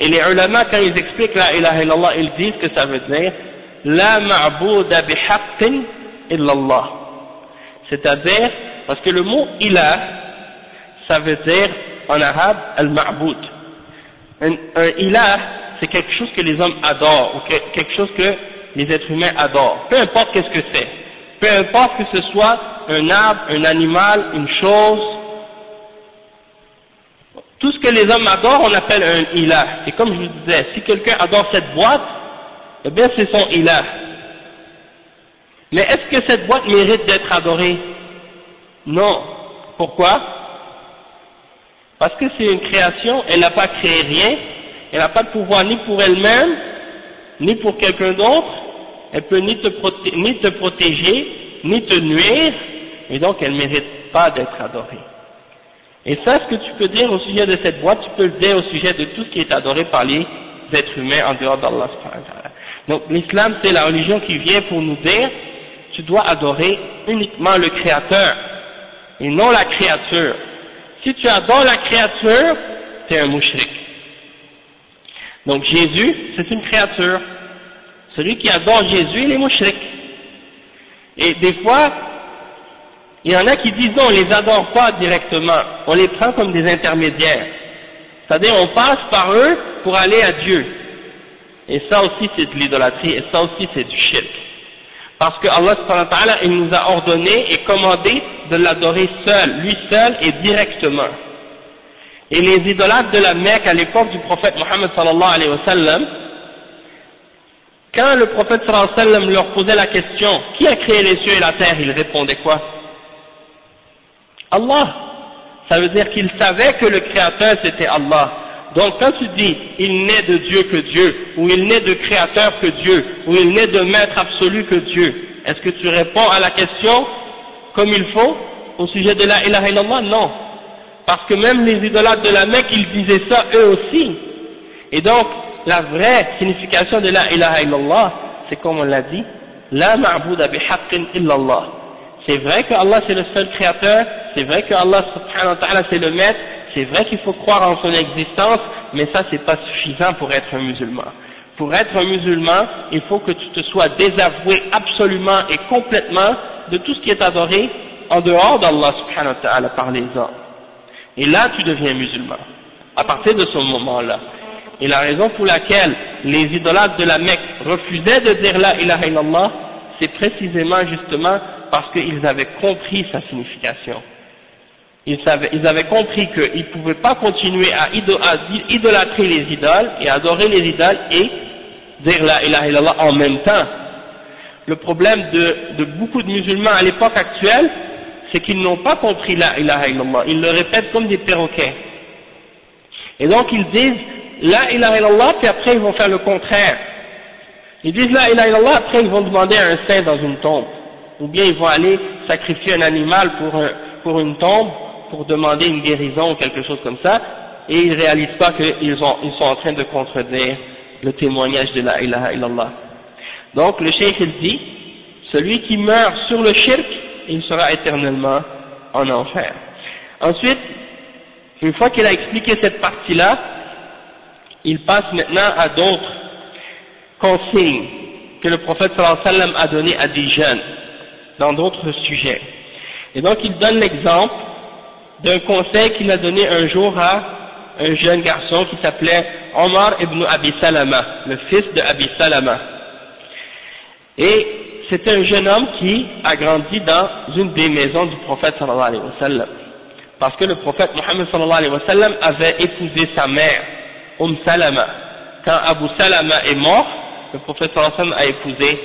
Et les ulama, quand ils expliquent la ilaha illallah, ils disent que ça veut dire La ma'bouda bihaqqin illallah. C'est-à-dire, parce que le mot ilah, ça veut dire en arabe al-ma'boud. Un, un ilah, c'est quelque chose que les hommes adorent, ou quelque chose que les êtres humains adorent. Peu importe qu'est-ce que c'est peu importe que ce soit un arbre, un animal, une chose, tout ce que les hommes adorent, on appelle un ilah. Et comme je vous disais, si quelqu'un adore cette boîte, eh bien c'est son ilah. Mais est-ce que cette boîte mérite d'être adorée? Non. Pourquoi? Parce que c'est une création, elle n'a pas créé rien, elle n'a pas de pouvoir ni pour elle-même, ni pour quelqu'un d'autre, elle peut ni te, protéger, ni te nuire, et donc elle ne mérite pas d'être adorée. Et ça, ce que tu peux dire au sujet de cette boîte, tu peux le dire au sujet de tout ce qui est adoré par les êtres humains en dehors d'Allah. Donc l'islam, c'est la religion qui vient pour nous dire, tu dois adorer uniquement le Créateur, et non la créature. Si tu adores la créature, tu es un mouchrik. Donc Jésus, c'est une créature. Celui qui adore Jésus, il est mouchrik. Et des fois, il y en a qui disent non, on les adore pas directement, on les prend comme des intermédiaires. C'est-à-dire, on passe par eux pour aller à Dieu. Et ça aussi, c'est de l'idolâtrie, et ça aussi, c'est du shirk. Parce que Allah il nous a ordonné et commandé de l'adorer seul, lui seul et directement. Et les idolâtres de la Mecque à l'époque du prophète Mohammed sallallahu alayhi wa sallam, quand le prophète sallallahu alayhi wa sallam leur posait la question, qui a créé les cieux et la terre, ils répondaient quoi? Allah. Ça veut dire qu'ils savaient que le créateur c'était Allah. Donc quand tu dis il n'est de Dieu que Dieu, ou il n'est de créateur que Dieu, ou il n'est de maître absolu que Dieu, est-ce que tu réponds à la question comme il faut au sujet de la ilaha illallah? Non. Parce que même les idolâtres de la Mecque, ils disaient ça eux aussi. Et donc, la vraie signification de la ilaha illallah, c'est comme on l'a dit, la ma'bouda bihaqqin illallah. C'est vrai que Allah c'est le seul créateur, c'est vrai que Allah subhanahu c'est le maître, c'est vrai qu'il faut croire en son existence, mais ça c'est pas suffisant pour être un musulman. Pour être un musulman, il faut que tu te sois désavoué absolument et complètement de tout ce qui est adoré en dehors d'Allah subhanahu par les hommes. Et là tu deviens musulman, à partir de ce moment-là. Et la raison pour laquelle les idolâtres de la Mecque refusaient de dire la ilaha illallah, c'est précisément justement parce qu'ils avaient compris sa signification. Ils, avaient compris qu'ils ne pouvaient pas continuer à, idolâtrer les idoles et adorer les idoles et dire la ilaha illallah en même temps. Le problème de, de beaucoup de musulmans à l'époque actuelle, c'est qu'ils n'ont pas compris la ilaha illallah. Ils le répètent comme des perroquets. Et donc ils disent la ilaha illallah, puis après ils vont faire le contraire. Ils disent la ilaha illallah, après ils vont demander un saint dans une tombe. Ou bien ils vont aller sacrifier un animal pour, pour une tombe, pour demander une guérison ou quelque chose comme ça, et ils réalisent pas qu'ils ils sont en train de contredire le témoignage de la ilaha illallah. Donc le cheikh il dit, celui qui meurt sur le shirk, il sera éternellement en enfer. Ensuite, une fois qu'il a expliqué cette partie-là, il passe maintenant à d'autres consignes que le prophète sallallahu alayhi wa sallam a donné à des jeunes dans d'autres sujets. Et donc il donne l'exemple d'un conseil qu'il a donné un jour à un jeune garçon qui s'appelait Omar ibn Abi Salama, le fils de Abi Salama. Et c'était un jeune homme qui a grandi dans une des maisons du prophète sallallahu alayhi wa sallam. Parce que le prophète Mohammed sallallahu alayhi wa sallam avait épousé sa mère, Umm Salama. Quand Abu Salama est mort, le prophète sallallahu a épousé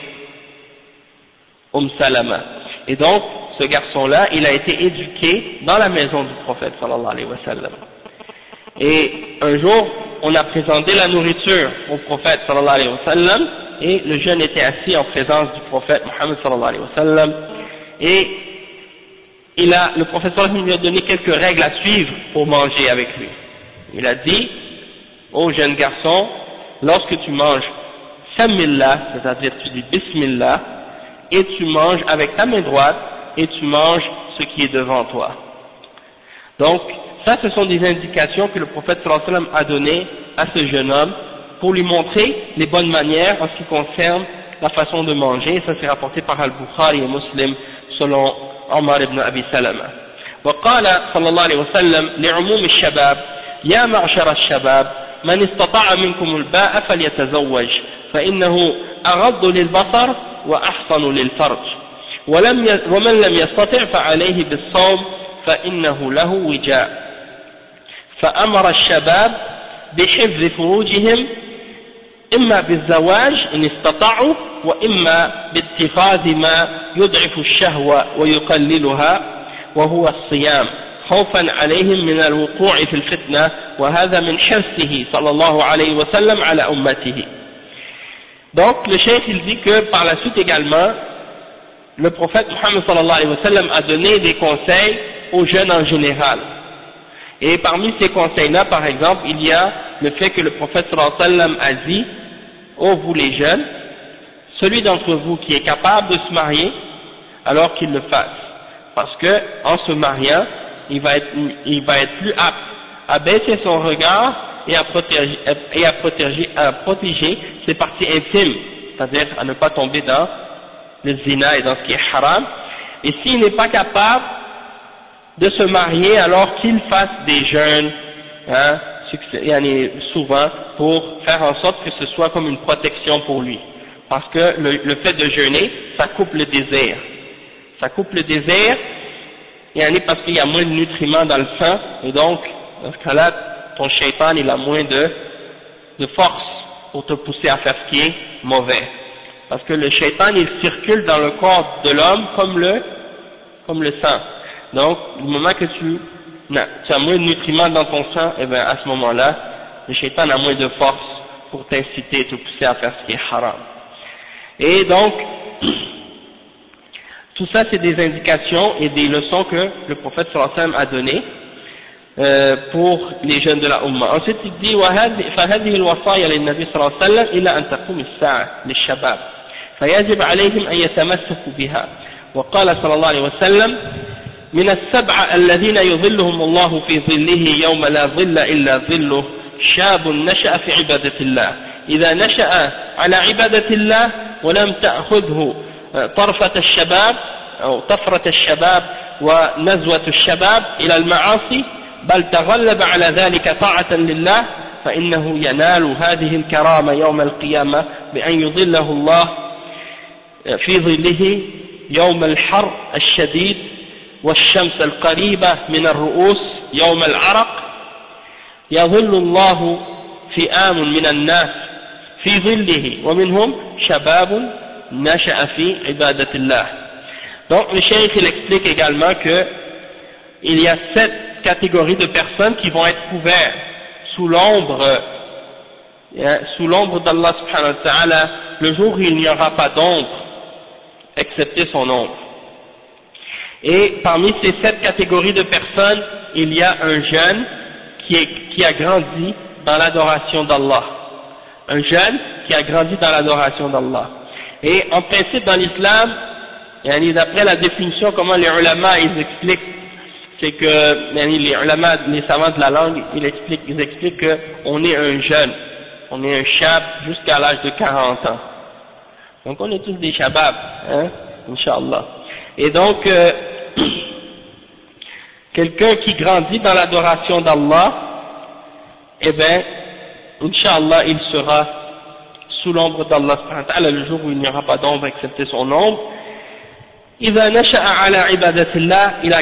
Umm Salama. Et donc, ce garçon-là, il a été éduqué dans la maison du prophète sallallahu. Et un jour, on a présenté la nourriture au prophète sallallahu et le jeune était assis en présence du prophète Mohammed sallallahu et il a, le prophète lui a donné quelques règles à suivre pour manger avec lui. Il a dit, ô jeune garçon, lorsque tu manges Samillah, c'est-à-dire tu dis Bismillah, et tu manges avec ta main droite, et tu manges ce qui est devant toi. Donc, ça, ce sont des indications que le prophète sallam a données à ce jeune homme pour lui montrer les bonnes manières en ce qui concerne la façon de manger. Ça, c'est rapporté par Al-Bukhari et Muslim selon Omar ibn Abi Salama. وقال صلى الله عليه وسلم لعموم الشباب يا معشر الشباب من استطاع منكم الباء فليتزوج فإنه أغض للبصر وأحصن للفرج. ولم ومن لم يستطع فعليه بالصوم فإنه له وجاء. فأمر الشباب بحفظ فروجهم إما بالزواج إن استطاعوا وإما باتخاذ ما يضعف الشهوة ويقللها وهو الصيام. خوفا عليهم من الوقوع في الفتنة وهذا من حرصه صلى الله عليه وسلم على أمته Donc le cheikh il dit que par la suite également le prophète Muhammad sallallahu alayhi wa sallam a donné des conseils aux jeunes en général Et parmi ces conseils-là, par exemple, il y a le fait que le prophète sallallahu alayhi wa sallam a dit, ô vous les jeunes, celui d'entre vous qui est capable de se marier, alors qu'il le fasse. Parce que, en se mariant, il va être, il va être plus apte à baisser son regard et à protéger, et à protéger, ses parties intimes, c'est-à-dire à ne pas tomber dans le zina et dans ce qui est haram. Et s'il n'est pas capable de se marier alors qu'il fasse des jeûnes, hein, souvent, pour faire en sorte que ce soit comme une protection pour lui. Parce que le, le fait de jeûner, ça coupe le désir. Ça coupe le désir, parce qu'il y a moins de nutriments dans le sang, et donc, dans ce cas-là, ton shaitan, a moins de, de force pour te pousser à faire ce qui est mauvais. Parce que le shaitan, il circule dans le corps de l'homme comme le, comme le sang. Donc, du moment que tu, as moins de nutriments dans ton sang, et eh bien à ce moment-là, le shaitan a moins de force pour t'inciter te pousser à faire ce qui est haram. Et donc, tout ça c'est des indications et des leçons que le prophète sallallahu a données euh, pour les jeunes de la Ummah. Ensuite il dit فهذه الوصايا للنبي صلى الله عليه وسلم إلى أن تقوم الساعة للشباب فيجب عليهم أن يتمسكوا بها وقال صلى الله عليه وسلم من السبعة الذين يظلهم الله في ظله يوم لا ظل إلا ظله شاب نشأ في عبادة الله إذا نشأ على عبادة الله ولم تأخذه طرفة الشباب أو طفرة الشباب ونزوة الشباب إلى المعاصي بل تغلب على ذلك طاعة لله فإنه ينال هذه الكرامة يوم القيامة بأن يظله الله في ظله يوم الحر الشديد والشمس القريبة من الرؤوس يوم العرق. يظل الله فئام من الناس في ظله ومنهم شباب Donc le cheikh il explique également que il y a sept catégories de personnes qui vont être couvertes sous l'ombre euh, sous l'ombre d'Allah subhanahu wa ta'ala le jour où il n'y aura pas d'ombre excepté son ombre. Et parmi ces sept catégories de personnes, il y a un jeune qui a grandi dans l'adoration d'Allah. Un jeune qui a grandi dans l'adoration d'Allah et en principe dans l'islam d'après la définition comment les ulama ils expliquent c'est que les ulama, les savants de la langue, ils expliquent, ils expliquent qu'on est un jeune, on est un chab jusqu'à l'âge de 40 ans. Donc on est tous des shabab, hein, Inch'Allah. Et donc, euh, quelqu'un qui grandit dans l'adoration d'Allah, eh bien, Inch'Allah, il sera sous l'ombre d'Allah le jour où il n'y aura pas d'ombre excepté son ombre. il a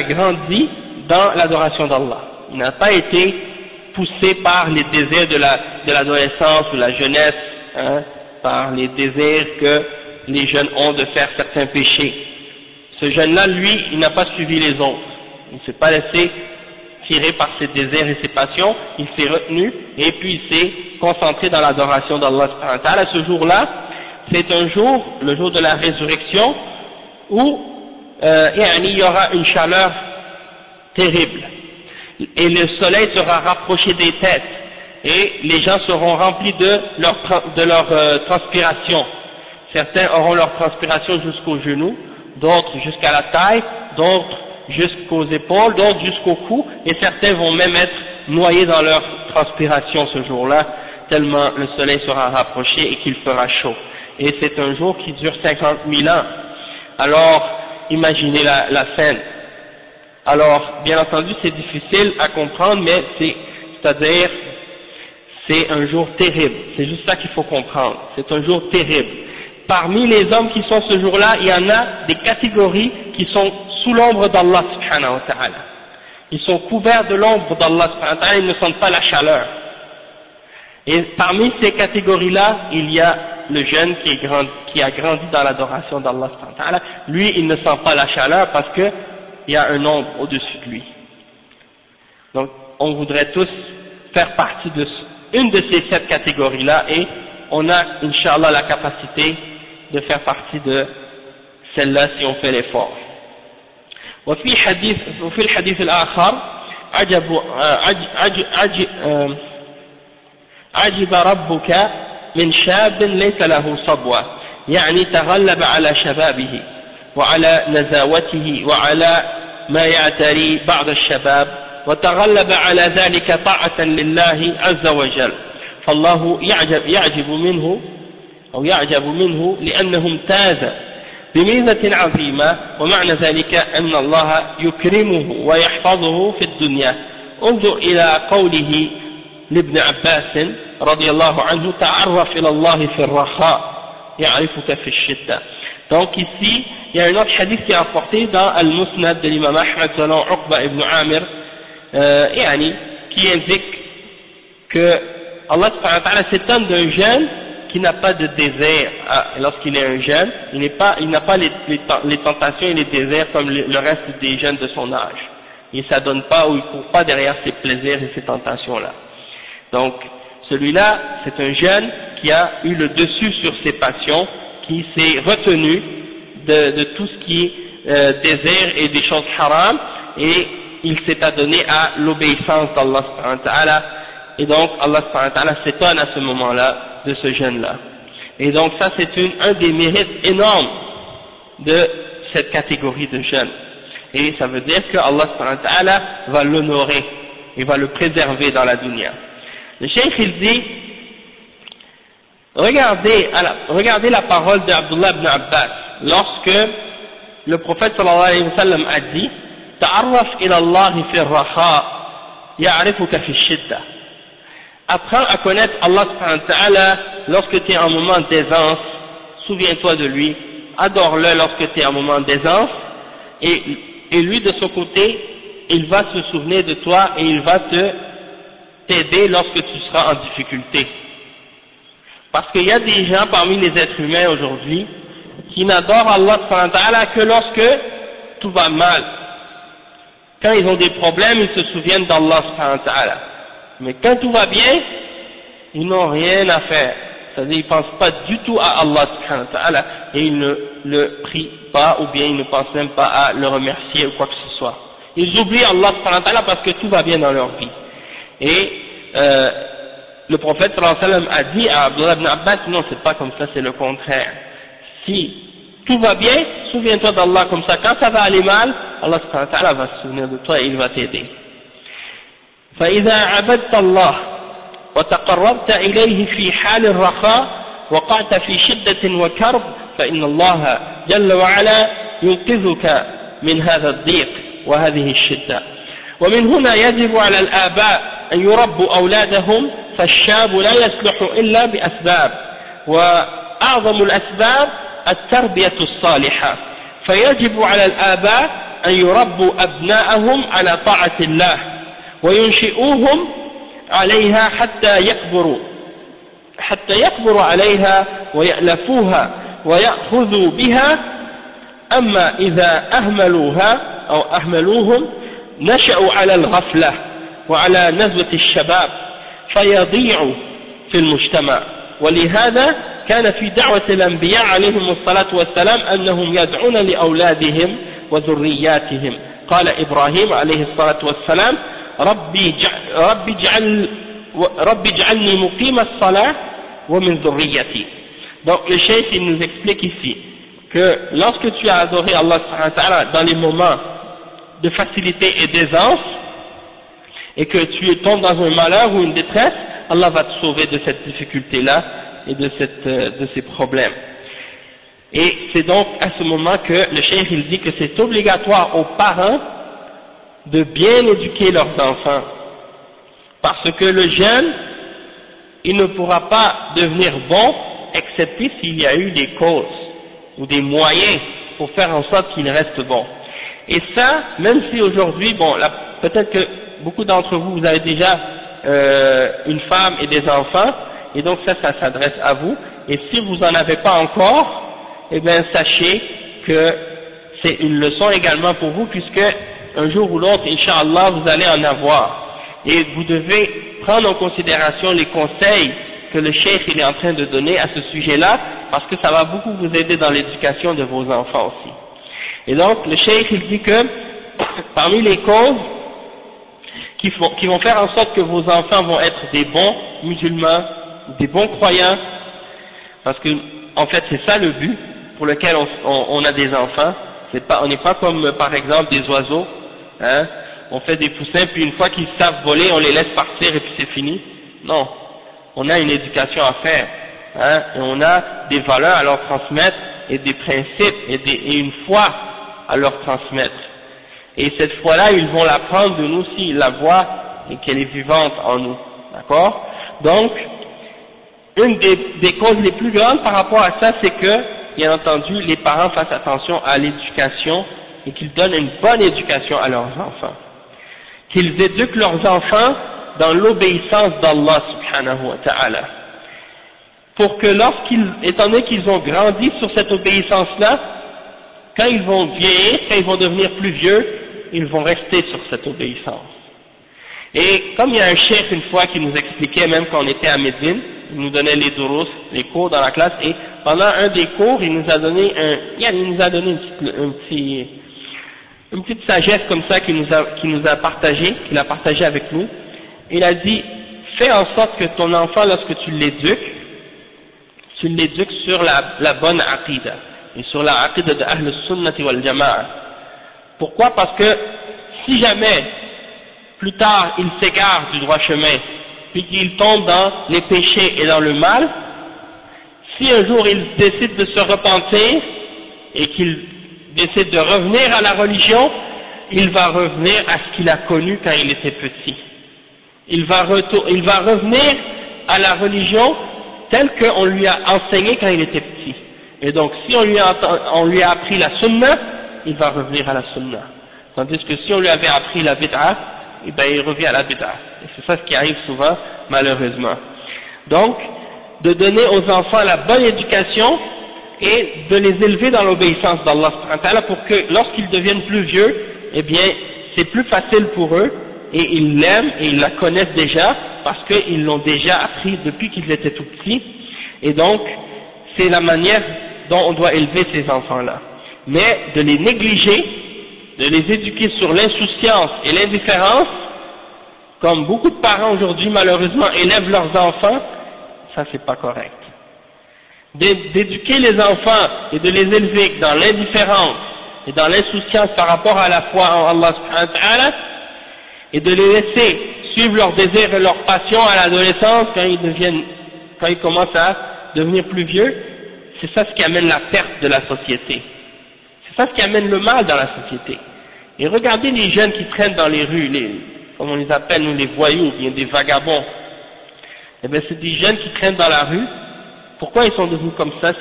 grandi dans l'adoration d'Allah. Il n'a pas été poussé par les désirs de l'adolescence ou la jeunesse, hein, par les désirs que les jeunes ont de faire certains péchés. Ce jeune-là, lui, il n'a pas suivi les autres. Il ne s'est pas laissé tirer par ses désirs et ses passions, il s'est retenu et puis il s'est concentré dans l'adoration d'Allah. À ce jour-là, c'est un jour, le jour de la résurrection, où euh, il y aura une chaleur terrible. Et le soleil sera rapproché des têtes et les gens seront remplis de leur, de leur euh, transpiration. Certains auront leur transpiration jusqu'aux genoux, d'autres jusqu'à la taille, d'autres jusqu'aux épaules, d'autres jusqu'au cou, et certains vont même être noyés dans leur transpiration ce jour-là, tellement le soleil sera rapproché et qu'il fera chaud. Et c'est un jour qui dure 50 000 ans. Alors, imaginez la, la scène. Alors, bien entendu, c'est difficile à comprendre, mais c'est, c'est-à-dire, c'est un jour terrible. C'est juste ça qu'il faut comprendre. C'est un jour terrible. Parmi les hommes qui sont ce jour-là, il y en a des catégories qui sont sous l'ombre d'Allah subhanahu wa ta'ala. Ils sont couverts de l'ombre d'Allah subhanahu wa ta'ala, ils ne sentent pas la chaleur. Et parmi ces catégories-là, il y a le jeune qui, a grandi dans l'adoration d'Allah subhanahu wa ta'ala. Lui, il ne sent pas la chaleur parce que il y a un nombre au-dessus de lui. Donc, on voudrait tous faire partie de une de ces sept catégories-là et on a, Inch'Allah, la capacité de faire partie de celle-là si on fait l'effort. وفي حديث وفي الحديث الآخر عجب عجب, عجب, ربك من شاب ليس له صبوة يعني تغلب على شبابه وعلى نزاوته وعلى ما يعتري بعض الشباب وتغلب على ذلك طاعة لله عز وجل. فالله يعجب, يعجب منه أو يعجب منه لأنه امتاز بميزة عظيمة ومعنى ذلك أن الله يكرمه ويحفظه في الدنيا انظر إلى قوله لابن عباس رضي الله عنه تعرف إلى الله في الرخاء يعرفك في الشدة Donc ici, il y a un autre hadith qui est apporté dans Al-Musnad de l'imam Ahmad selon Uqba ibn Amir, euh, yani, qui indique que Allah s'étonne d'un jeune qui n'a pas de désert ah, lorsqu'il est un jeune, il n'a pas, il pas les, tentations et les déserts comme le, reste des jeunes de son âge. Il ne s'adonne pas ou il ne court pas derrière ses plaisirs et ses tentations-là. Donc, celui-là, c'est un jeune qui a eu le dessus sur ses passions qui s'est retenu de, de, tout ce qui est euh, désert et des choses haram et il s'est adonné à l'obéissance d'Allah et donc Allah s'étonne à ce moment-là de ce jeune-là. Et donc ça c'est un des mérites énormes de cette catégorie de jeunes. Et ça veut dire que Allah va l'honorer et va le préserver dans la dunya. Le cheikh il dit Regardez, la parole d'Abdullah ibn Abbas lorsque le prophète sallallahu alayhi wa sallam a dit Ta'arraf ila Allah fi raha ya'rifuka fi shidda. Apprends à connaître Allah subhanahu ta'ala lorsque tu es en moment d'aisance, souviens-toi de lui adore-le lorsque tu es en moment d'aisance, et, lui de son côté, il va se souvenir de toi et il va te t'aider lorsque tu seras en difficulté. Parce qu'il y a des gens parmi les êtres humains aujourd'hui qui n'adorent Allah que lorsque tout va mal. Quand ils ont des problèmes, ils se souviennent d'Allah Mais quand tout va bien, ils n'ont rien à faire. C'est-à-dire, ils pensent pas du tout à Allah et ils ne le prient pas ou bien ils ne pensent même pas à le remercier ou quoi que ce soit. Ils oublient Allah parce que tout va bien dans leur vie. Et euh, le prophète sallam a dit à Abdullah ibn Abbas, non c'est pas comme ça, c'est le contraire. Si tout va bien, souviens-toi d'Allah comme ça. Quand ça va aller mal, Allah va se souvenir de toi et il va t'aider. فإذا عبدت الله وتقربت إليه في حال الرخاء وقعت في شدة وكرب فإن الله جل وعلا ينقذك من هذا الضيق وهذه الشدة. ومن هنا يجب على الآباء أن يربوا أولادهم فالشاب لا يصلح إلا بأسباب وأعظم الأسباب التربية الصالحة. فيجب على الآباء أن يربوا أبناءهم على طاعة الله وينشئوهم عليها حتى يكبروا حتى يكبروا عليها ويألفوها ويأخذوا بها. أما إذا أهملوها أو أهملوهم نشأوا على الغفلة وعلى نزوة الشباب فيضيعوا في المجتمع. ولهذا كان في دعوة الأنبياء عليهم الصلاة والسلام أنهم يدعون لأولادهم وذرياتهم. قال إبراهيم عليه الصلاة والسلام ربي ربي اجعل ربي اجعلني مقيم الصلاة ومن ذريتي Donc le chef il nous explique ici que lorsque tu as adoré Allah dans les moments de facilité et d'aisance et que tu tombes dans un malheur ou une détresse, Allah va te sauver de cette difficulté-là et de, cette, euh, de ces problèmes. Et c'est donc à ce moment que le cheikh il dit que c'est obligatoire aux parents de bien éduquer leurs enfants. Parce que le jeune, il ne pourra pas devenir bon excepté s'il y a eu des causes ou des moyens pour faire en sorte qu'il reste bon. Et ça, même si aujourd'hui, bon, peut-être que beaucoup d'entre vous, vous avez déjà euh, une femme et des enfants, et donc ça, ça s'adresse à vous. Et si vous n'en avez pas encore, eh bien, sachez que c'est une leçon également pour vous, puisque un jour ou l'autre, Inch'Allah, vous allez en avoir. Et vous devez prendre en considération les conseils que le cheikh est en train de donner à ce sujet-là, parce que ça va beaucoup vous aider dans l'éducation de vos enfants aussi. Et donc, le cheikh, il dit que parmi les causes qui, vont faire en sorte que vos enfants vont être des bons musulmans, des bons croyants, parce que, en fait, c'est ça le but pour lequel on, a des enfants. On n'est pas comme, par exemple, des oiseaux, hein, on fait des poussins, puis une fois qu'ils savent voler, on les laisse partir et puis c'est fini. Non, on a une éducation à faire, hein, et on a des valeurs à leur transmettre, et des principes, et, et une foi à leur transmettre. Et cette foi-là, ils vont la prendre de nous s'ils la voient et qu'elle est vivante en nous. D'accord? Donc, une des, des, causes les plus grandes par rapport à ça, c'est que, bien entendu, les parents fassent attention à l'éducation et qu'ils donnent une bonne éducation à leurs enfants. Qu'ils éduquent leurs enfants dans l'obéissance d'Allah subhanahu wa ta'ala. Pour que lorsqu'ils, étant donné qu'ils ont grandi sur cette obéissance-là, quand ils vont vieillir, quand ils vont devenir plus vieux, ils vont rester sur cette obéissance. Et comme il y a un chef une fois qui nous expliquait, même quand on était à Médine, il nous donnait les durus, les cours dans la classe, et pendant un des cours, il nous a donné un, il nous a donné une petite, une petite sagesse comme ça qu'il nous a, qu'il nous a partagé, qu'il a partagé avec nous. Il a dit, fais en sorte que ton enfant, lorsque tu l'éduques, tu l'éduques sur la, la bonne aqidah et sur la aqidah de Ahl sunnati wal Jama'a. Pourquoi? Parce que si jamais, plus tard, il s'égare du droit chemin, puis qu'il tombe dans les péchés et dans le mal, si un jour il décide de se repentir et qu'il décide de revenir à la religion, il va revenir à ce qu'il a connu quand il était petit. Il va, revenir à la religion telle qu'on lui a enseigné quand il était petit. Et donc, si on lui a, on lui a appris la sunna, il va revenir à la sunna. Tandis que si on lui avait appris la bid'a, eh ben, il revient à la bid'a. Et c'est ça ce qui arrive souvent, malheureusement. Donc, de donner aux enfants la bonne éducation et de les élever dans l'obéissance d'Allah pour que lorsqu'ils deviennent plus vieux, eh bien, c'est plus facile pour eux et ils l'aiment et ils la connaissent déjà parce qu'ils l'ont déjà appris depuis qu'ils étaient tout petits et donc c'est la manière dont on doit élever ces enfants-là. Mais de les négliger, de les éduquer sur l'insouciance et l'indifférence, comme beaucoup de parents aujourd'hui malheureusement élèvent leurs enfants, ça c'est pas correct. D'éduquer les enfants et de les élever dans l'indifférence et dans l'insouciance par rapport à la foi en Allah et de les laisser suivre leurs désirs et leurs passions à l'adolescence quand ils deviennent, quand ils commencent à devenir plus vieux, c'est ça ce qui amène la perte de la société. C'est ça ce qui amène le mal dans la société. Et regardez les jeunes qui traînent dans les rues, les, comme on les appelle nous les voyous, bien des vagabonds. Eh bien c'est des jeunes qui traînent dans la rue. Pourquoi ils sont devenus comme ça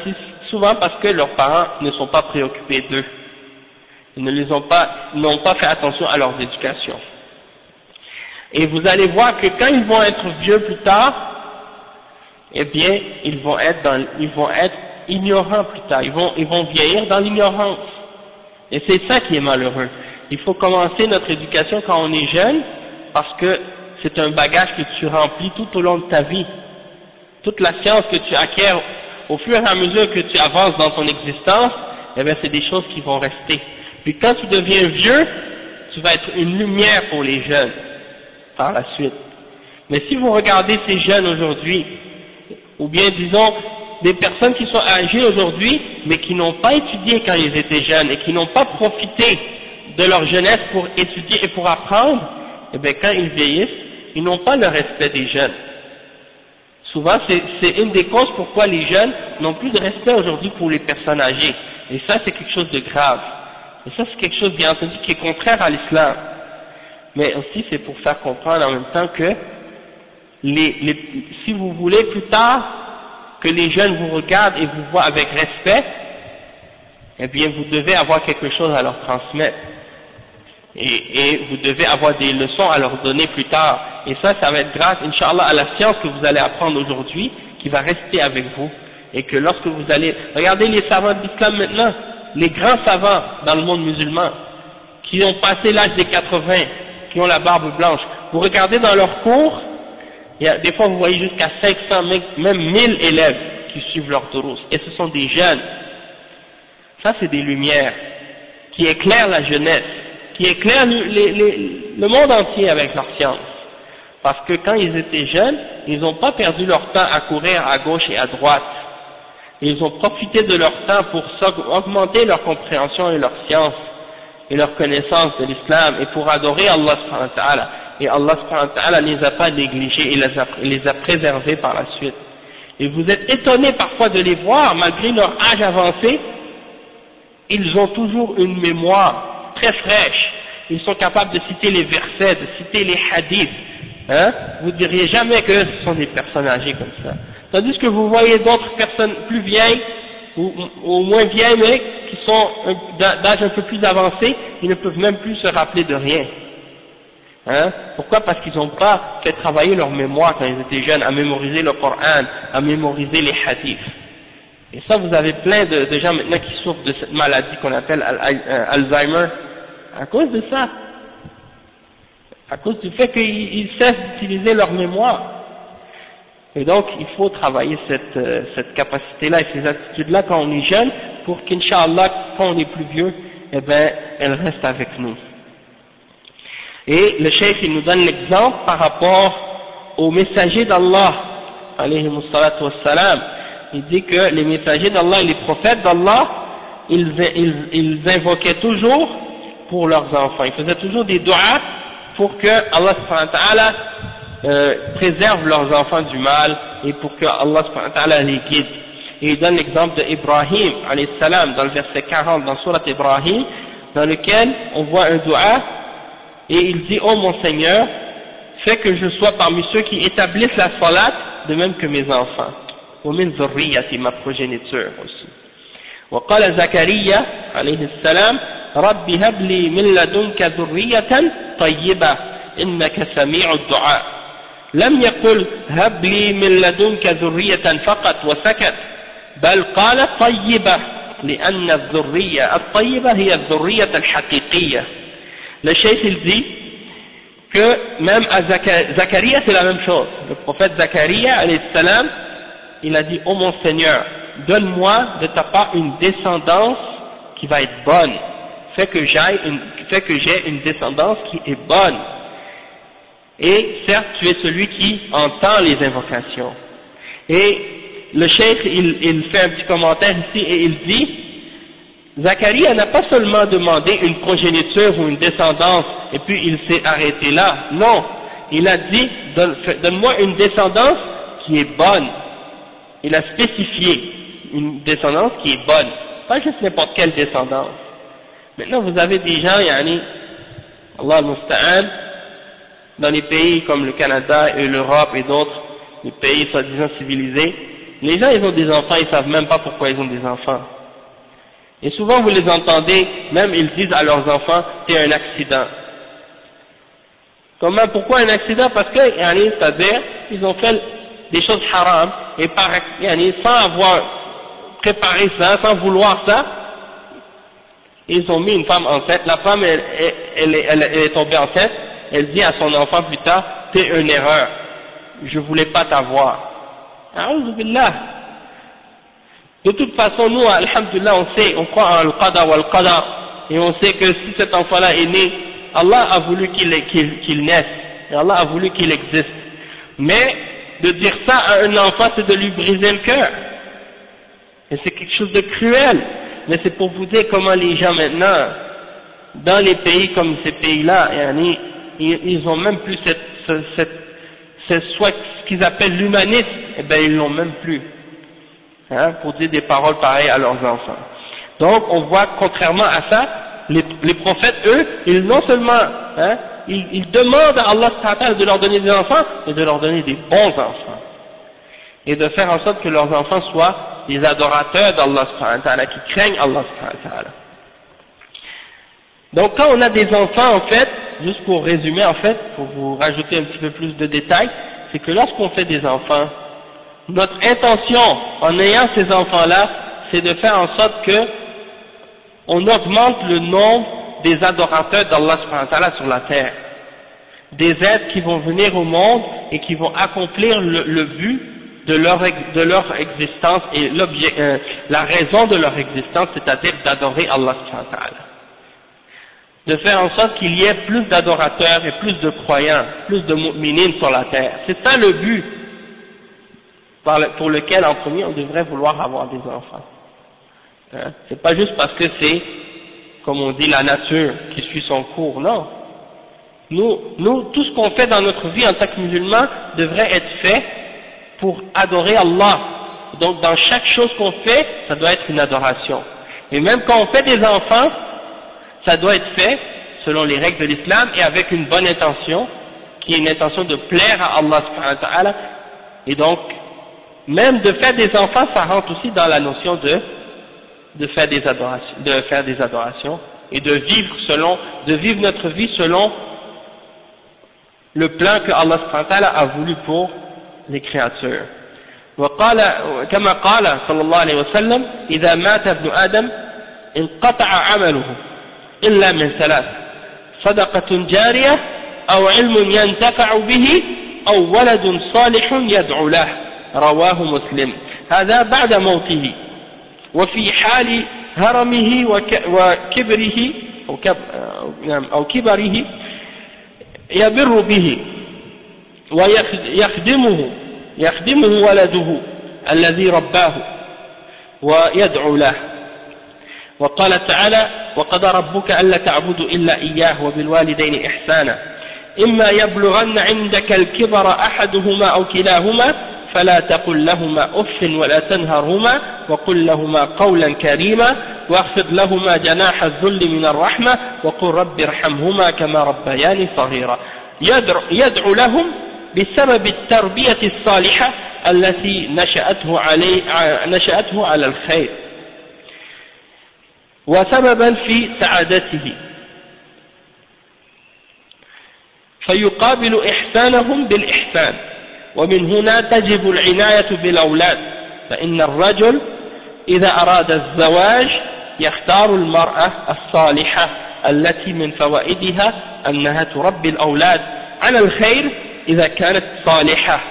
Souvent parce que leurs parents ne sont pas préoccupés d'eux. Ils ne les ont pas, n'ont pas fait attention à leur éducation. Et vous allez voir que quand ils vont être vieux plus tard, eh bien, ils vont être dans, ils vont être ignorants plus tard. Ils vont, ils vont vieillir dans l'ignorance. Et c'est ça qui est malheureux. Il faut commencer notre éducation quand on est jeune, parce que c'est un bagage que tu remplis tout au long de ta vie. Toute la science que tu acquiers au fur et à mesure que tu avances dans ton existence, eh bien, c'est des choses qui vont rester. Puis quand tu deviens vieux, tu vas être une lumière pour les jeunes par la suite. Mais si vous regardez ces jeunes aujourd'hui, ou bien disons des personnes qui sont âgées aujourd'hui, mais qui n'ont pas étudié quand ils étaient jeunes et qui n'ont pas profité de leur jeunesse pour étudier et pour apprendre, eh bien quand ils vieillissent, ils n'ont pas le respect des jeunes. Souvent, c'est une des causes pourquoi les jeunes n'ont plus de respect aujourd'hui pour les personnes âgées. Et ça, c'est quelque chose de grave. Et ça, c'est quelque chose, bien entendu, qui est contraire à l'islam mais aussi c'est pour faire comprendre en même temps que les, les, si vous voulez plus tard que les jeunes vous regardent et vous voient avec respect, eh bien vous devez avoir quelque chose à leur transmettre. Et, et, vous devez avoir des leçons à leur donner plus tard. Et ça, ça va être grâce, Inch'Allah, à la science que vous allez apprendre aujourd'hui, qui va rester avec vous. Et que lorsque vous allez... Regardez les savants d'islam maintenant, les grands savants dans le monde musulman, qui ont passé l'âge des 80, qui ont la barbe blanche. Vous regardez dans leurs cours, il y a, des fois vous voyez jusqu'à 500, même 1000 élèves qui suivent leur tourous. Et ce sont des jeunes. Ça, c'est des lumières qui éclairent la jeunesse, qui éclairent le monde entier avec leur science. Parce que quand ils étaient jeunes, ils n'ont pas perdu leur temps à courir à gauche et à droite. Ils ont profité de leur temps pour augmenter leur compréhension et leur science et leur connaissance de l'islam et pour adorer Allah subhanahu wa ta'ala. Et Allah subhanahu ta'ala ne les a pas négligés et les a, les a préservés par la suite. Et vous êtes étonnés parfois de les voir, malgré leur âge avancé, ils ont toujours une mémoire très fraîche. Ils sont capables de citer les versets, de citer les hadiths. Hein vous ne diriez jamais que ce sont des personnes âgées comme ça. Tandis que vous voyez d'autres personnes plus vieilles ou, au moins vieilles, mais qui sont d'âge un peu plus avancé, ils ne peuvent même plus se rappeler de rien. Hein Pourquoi? Parce qu'ils n'ont pas fait travailler leur mémoire quand ils étaient jeunes, à mémoriser le Coran, à mémoriser les hadiths. Et ça, vous avez plein de, gens maintenant qui souffrent de cette maladie qu'on appelle euh, Alzheimer, à cause de ça. À cause du fait qu'ils cessent d'utiliser leur mémoire. Et donc, il faut travailler cette, euh, cette capacité-là et ces attitudes-là quand on est jeune, pour qu'Inch'Allah, quand on est plus vieux, eh bien, elles restent avec nous. Et le chef, il nous donne l'exemple par rapport aux messagers d'Allah, alayhi wassalam. Il dit que les messagers d'Allah et les prophètes d'Allah, ils, ils, ils, invoquaient toujours pour leurs enfants. Ils faisaient toujours des doigts pour que Allah euh, préservent leurs enfants du mal et pour que Allah les guide. Et il donne l'exemple d'Ibrahim dans le verset 40 dans Surat Ibrahim, dans lequel on voit un dua et il dit Oh mon Seigneur, fais que je sois parmi ceux qui établissent la salat de même que mes enfants. Ou min ma progéniture aussi. وقال زكريا عليه السلام رب هب لي من لدنك ذرية طيبة إنك سميع الدعاء. لم يقل هب لي من لدنك ذرية فقط وسكت بل قال طيبة لأن الذرية الطيبة هي الذرية الحقيقية. le dit que même à Zacharia c'est la même chose. Le prophète Zacharia salam il a dit oh mon Seigneur donne-moi de ta part une descendance qui va être bonne fais que j'aille fais que j'ai une descendance qui est bonne et certes tu es celui qui entend les invocations et le cheikh il, il fait un petit commentaire ici et il dit Zacharie n'a pas seulement demandé une progéniture ou une descendance et puis il s'est arrêté là. Non, il a dit donne-moi une descendance qui est bonne. Il a spécifié une descendance qui est bonne, pas juste n'importe quelle descendance. Maintenant vous avez des gens, yani, Allah al-Musta'an, dans les pays comme le Canada et l'Europe et d'autres, les pays soi-disant civilisés, les gens ils ont des enfants, ils savent même pas pourquoi ils ont des enfants. Et souvent vous les entendez, même ils disent à leurs enfants, c'est un accident. Comment, pourquoi un accident? Parce que, c'est-à-dire, ils ont fait des choses haram, et par, sans avoir préparé ça, sans vouloir ça, ils ont mis une femme enceinte, la femme, elle, est tombée enceinte, elle dit à son enfant plus tard, c'est une erreur, je voulais pas t'avoir. De toute façon, nous, alhamdulillah, on sait, on croit en al-qadar ou al-qadar, et on sait que si cet enfant-là est né, Allah a voulu qu'il naisse, et Allah a voulu qu'il existe. Mais, de dire ça à un enfant, c'est de lui briser le cœur. Et c'est quelque chose de cruel. Mais c'est pour vous dire comment les gens maintenant, dans les pays comme ces pays-là, ils, ils ont même plus cette, cette, cette, soit ce qu'ils appellent l'humanisme, eh bien ils l'ont même plus hein, pour dire des paroles pareilles à leurs enfants. Donc on voit contrairement à ça, les, les prophètes, eux, ils non seulement, hein, ils, ils, demandent à Allah de leur donner des enfants, mais de leur donner des bons enfants. Et de faire en sorte que leurs enfants soient des adorateurs d'Allah qui craignent Allah Donc quand on a des enfants, en fait, juste pour résumer, en fait, pour vous rajouter un petit peu plus de détails, c'est que lorsqu'on fait des enfants, notre intention en ayant ces enfants-là, c'est de faire en sorte que on augmente le nombre des adorateurs d'Allah sur la terre. Des êtres qui vont venir au monde et qui vont accomplir le, but de leur, de leur existence et euh, la raison de leur existence, c'est-à-dire d'adorer Allah de faire en sorte qu'il y ait plus d'adorateurs et plus de croyants, plus de mu'minines sur la terre. C'est ça le but pour lequel en premier on devrait vouloir avoir des enfants. Hein? C'est pas juste parce que c'est, comme on dit, la nature qui suit son cours, non. Nous, nous, tout ce qu'on fait dans notre vie en tant que musulmans devrait être fait pour adorer Allah. Donc dans chaque chose qu'on fait, ça doit être une adoration. Et même quand on fait des enfants, ça doit être fait selon les règles de l'islam et avec une bonne intention, qui est une intention de plaire à Allah et donc même de faire des enfants, ça rentre aussi dans la notion de, de, faire, des adorations, de faire des adorations et de vivre selon, de vivre notre vie selon le plan que Allah a voulu pour les créatures. وقال كما قال صلى الله عليه وسلم إذا مات ابن آدم انقطع عمله إلا من ثلاث صدقة جارية أو علم ينتفع به أو ولد صالح يدعو له رواه مسلم هذا بعد موته وفي حال هرمه وكبره نعم، أو كبره يبر به ويخدمه يخدمه ولده الذي رباه ويدعو له. وقال تعالى وقضى ربك ألا تعبدوا إلا إياه وبالوالدين إحسانا. إما يبلغن عندك الكبر أحدهما أو كلاهما فلا تقل لهما أف ولا تنهرهما وقل لهما قولا كريما واخفض لهما جناح الذل من الرحمة وقل رب ارحمهما كما ربياني صغيرا. يدعو, يدعو لهم بسبب التربية الصالحة التي نشأته, عليه نشأته على الخير. وسببا في سعادته. فيقابل إحسانهم بالإحسان. ومن هنا تجب العناية بالأولاد فإن الرجل إذا أراد الزواج يختار المرأة الصالحة التي من فوائدها أنها تربي الأولاد على الخير إذا كانت صالحة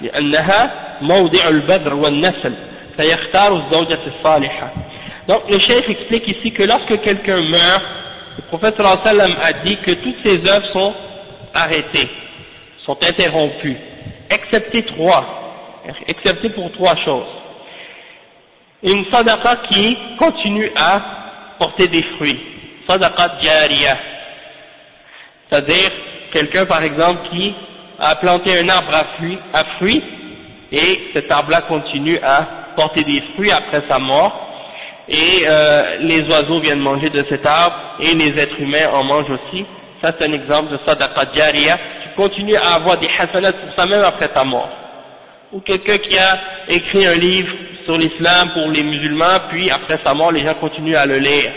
لأنها موضع البذر والنسل فيختار الزوجة الصالحة. Donc le chef explique ici que lorsque quelqu'un meurt, le prophète sallam a dit que toutes ses œuvres sont arrêtées, sont interrompues, excepté trois, excepté pour trois choses. Une sadaqa qui continue à porter des fruits, sadaqa jariya, c'est-à-dire quelqu'un par exemple qui a planté un arbre à fruits, à fruits et cet arbre-là continue à porter des fruits après sa mort, et euh, les oiseaux viennent manger de cet arbre, et les êtres humains en mangent aussi. Ça c'est un exemple de sadaqa jariya, tu continues à avoir des hasanats pour ça même après ta mort. Ou quelqu'un qui a écrit un livre sur l'islam pour les musulmans, puis après sa mort les gens continuent à le lire,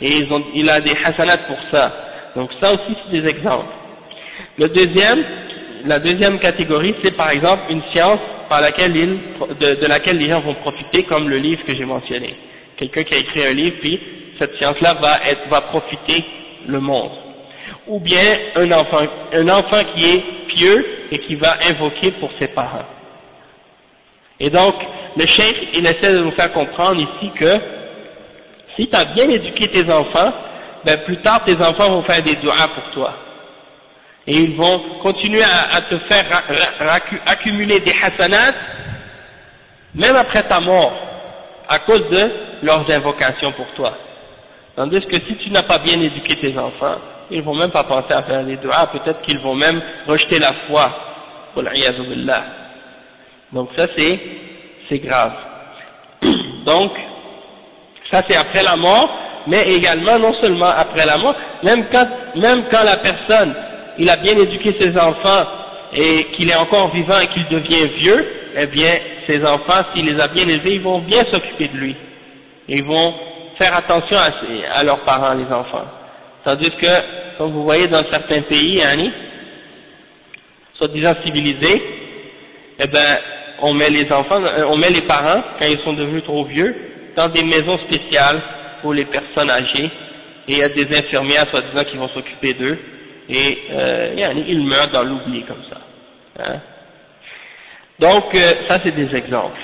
et ils ont, il a des hasanats pour ça. Donc ça aussi c'est des exemples. Le deuxième, la deuxième catégorie c'est par exemple une science par laquelle de, de laquelle les gens vont profiter comme le livre que j'ai mentionné quelqu'un qui a écrit un livre, puis cette science-là va, être, va profiter le monde. Ou bien un enfant, un enfant qui est pieux et qui va invoquer pour ses parents. Et donc, le chef, il essaie de nous faire comprendre ici que si tu as bien éduqué tes enfants, ben plus tard tes enfants vont faire des doigts pour toi. Et ils vont continuer à, te faire accumuler des hasanats, même après ta mort à cause de leurs invocations pour toi. Tandis que si tu n'as pas bien éduqué tes enfants, ils vont même pas penser à faire les doigts, peut-être qu'ils vont même rejeter la foi. Donc ça c'est, grave. Donc, ça c'est après la mort, mais également non seulement après la mort, même quand, même quand la personne, il a bien éduqué ses enfants et qu'il est encore vivant et qu'il devient vieux, eh bien, ses enfants, s'il les a bien élevés, ils vont bien s'occuper de lui. Ils vont faire attention à, leurs parents, les enfants. Tandis que, comme vous voyez dans certains pays, hein, soi-disant civilisés, eh ben, on met les enfants, euh, on met les parents, quand ils sont devenus trop vieux, dans des maisons spéciales pour les personnes âgées, et il y a des infirmières, soi-disant, qui vont s'occuper d'eux, et euh, ils meurent dans l'oubli comme ça. Hein? Donc, euh, ça c'est des exemples.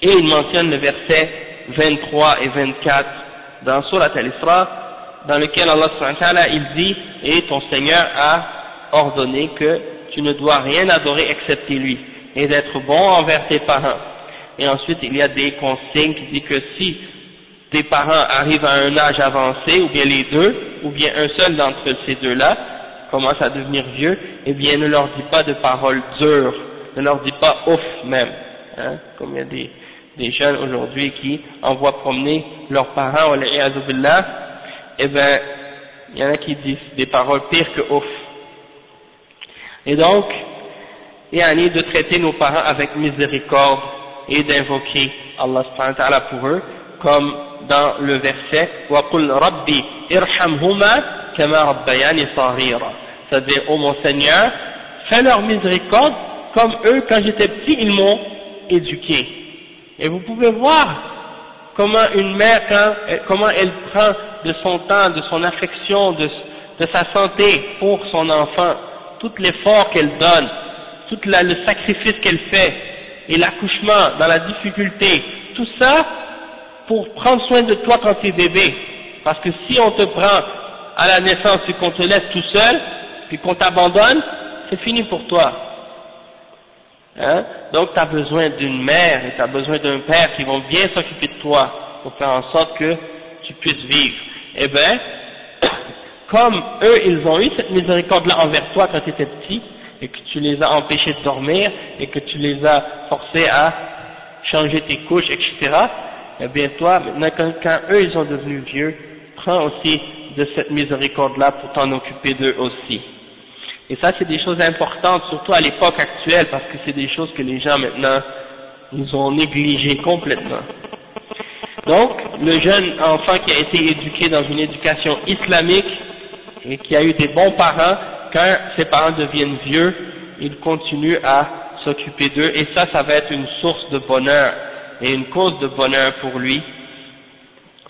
Et il mentionne le verset 23 et 24 dans Surat al-Isra, dans lequel Allah il dit, et ton Seigneur a ordonné que tu ne dois rien adorer excepté lui, et d'être bon envers tes parents. Et ensuite, il y a des consignes qui disent que si tes parents arrivent à un âge avancé, ou bien les deux, ou bien un seul d'entre ces deux-là, commence à devenir vieux, eh bien ne leur dis pas de paroles dures, ne leur dis pas ouf même, hein, comme il y a des, des jeunes aujourd'hui qui envoient promener leurs parents, eh ben, il y en a qui disent des paroles pires que ouf. Et donc, il y a de traiter nos parents avec miséricorde et d'invoquer Allah pour eux, comme dans le verset وَقُلْ رَبِّ إِرْحَمْهُمَا كَمَا رَبَّيَانِ صَغِيرًا c'est-à-dire, ô mon Seigneur, fais leur miséricorde comme eux, quand j'étais petit, ils m'ont éduqué. Et vous pouvez voir comment une mère, comment elle prend de son temps, de son affection, de, sa santé pour son enfant, tout l'effort qu'elle donne, tout le sacrifice qu'elle fait, et l'accouchement dans la difficulté, tout ça pour prendre soin de toi quand tu es bébé. Parce que si on te prend à la naissance et qu'on te laisse tout seul, puis qu'on t'abandonne, c'est fini pour toi. Hein? Donc tu as besoin d'une mère et tu as besoin d'un père qui vont bien s'occuper de toi pour faire en sorte que tu puisses vivre. Eh bien, comme eux, ils ont eu cette miséricorde-là envers toi quand tu étais petit, et que tu les as empêchés de dormir, et que tu les as forcés à changer tes couches, etc., eh bien toi, maintenant quand, eux ils sont devenus vieux, prends aussi de cette miséricorde-là pour t'en occuper d'eux aussi. Et ça, c'est des choses importantes, surtout à l'époque actuelle, parce que c'est des choses que les gens maintenant, ils ont négligées complètement. Donc, le jeune enfant qui a été éduqué dans une éducation islamique et qui a eu des bons parents, quand ses parents deviennent vieux, il continue à s'occuper d'eux et ça, ça va être une source de bonheur et une cause de bonheur pour lui,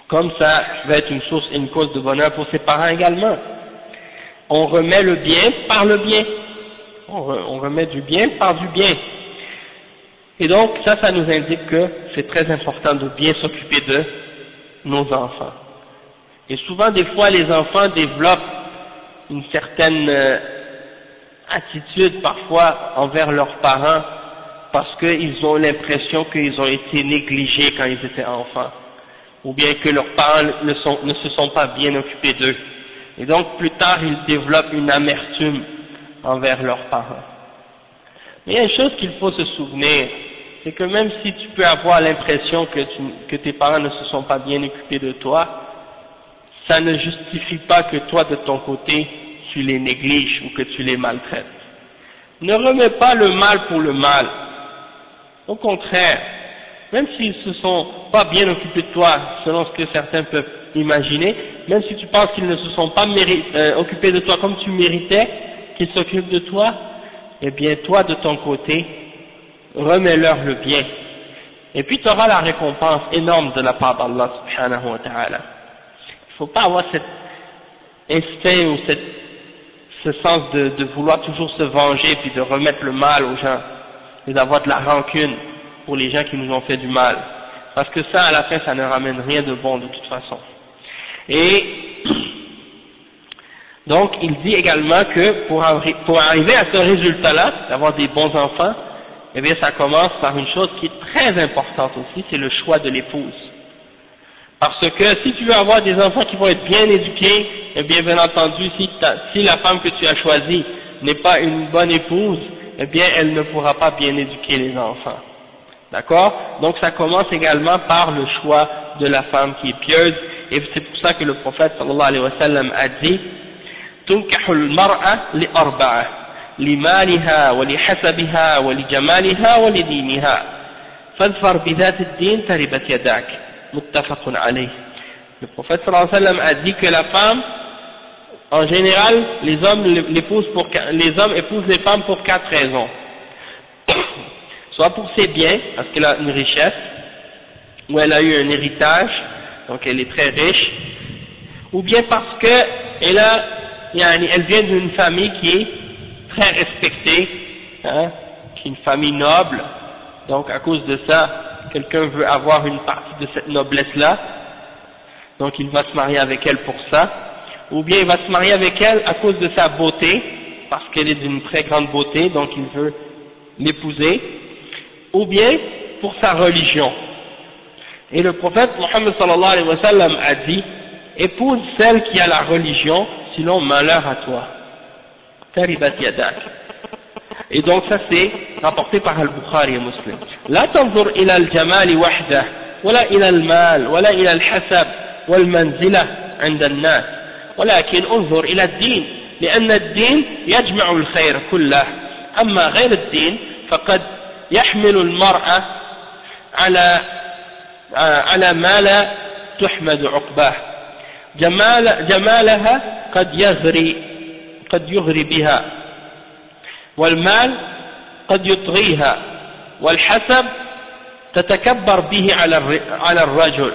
comme ça va être une source et une cause de bonheur pour ses parents également. On remet le bien par le bien. On remet du bien par du bien. Et donc, ça, ça nous indique que c'est très important de bien s'occuper de nos enfants. Et souvent, des fois, les enfants développent une certaine euh, attitude parfois envers leurs parents parce qu'ils ont l'impression qu'ils ont été négligés quand ils étaient enfants, ou bien que leurs parents ne, ne se sont pas bien occupés d'eux. Et donc, plus tard, ils développent une amertume envers leurs parents. Mais il y a une chose qu'il faut se souvenir, c'est que même si tu peux avoir l'impression que, que tes parents ne se sont pas bien occupés de toi, ça ne justifie pas que toi de ton côté tu les négliges ou que tu les maltraites. Ne remets pas le mal pour le mal. Au contraire, même s'ils se sont pas bien occupés de toi, selon ce que certains peuvent imaginer, même si tu penses qu'ils ne se sont pas euh, occupés de toi comme tu méritais qu'ils s'occupent de toi, eh bien toi de ton côté, remets-leur le bien. Et puis tu auras la récompense énorme de la part d'Allah subhanahu wa ta'ala. Il ne faut pas avoir cet instinct ou ce sens de, vouloir toujours se venger puis de remettre le mal aux gens et d'avoir de la rancune pour les gens qui nous ont fait du mal. Parce que ça, à la fin, ça ne ramène rien de bon de toute façon. Et donc, il dit également que pour arriver à ce résultat-là, d'avoir des bons enfants, eh bien ça commence par une chose qui est très importante aussi, c'est le choix de l'épouse. Parce que si tu veux avoir des enfants qui vont être bien éduqués, eh bien bien entendu, si, la femme que tu as choisie n'est pas une bonne épouse, eh bien elle ne pourra pas bien éduquer les enfants. D'accord? Donc ça commence également par le choix de la femme qui est pieuse, et c'est pour ça que le prophète sallallahu alayhi wa sallam a dit « Tunkahul mar'a li arba'a » لمالها ولحسبها ولجمالها ولدينها فاظفر بذات الدين تربت يداك متفق عليه le prophète sallallahu alayhi wa sallam a dit que la femme en général les hommes l'épousent pour les hommes épousent les femmes pour quatre raisons soit pour ses biens parce qu'elle a une richesse ou elle a eu un héritage donc elle est très riche ou bien parce que elle a elle vient d'une famille qui est très respecté, hein, qui est une famille noble, donc à cause de ça, quelqu'un veut avoir une partie de cette noblesse-là, donc il va se marier avec elle pour ça, ou bien il va se marier avec elle à cause de sa beauté, parce qu'elle est d'une très grande beauté, donc il veut l'épouser, ou bien pour sa religion. Et le prophète Mohammed sallallahu alayhi wa sallam a dit, épouse celle qui a la religion, sinon malheur à toi. تربت يداك. Et donc ça c'est rapporté par Al-Bukhari et Muslim. لا تنظر إلى الجمال وحده ولا إلى المال ولا إلى الحسب والمنزلة عند الناس. ولكن انظر إلى الدين لأن الدين يجمع الخير كله. أما غير الدين فقد يحمل المرأة على على ما لا تحمد عقباه. جمال جمالها قد يغري قد يغري بها والمال قد يطغيها والحسب تتكبر به على الرجل.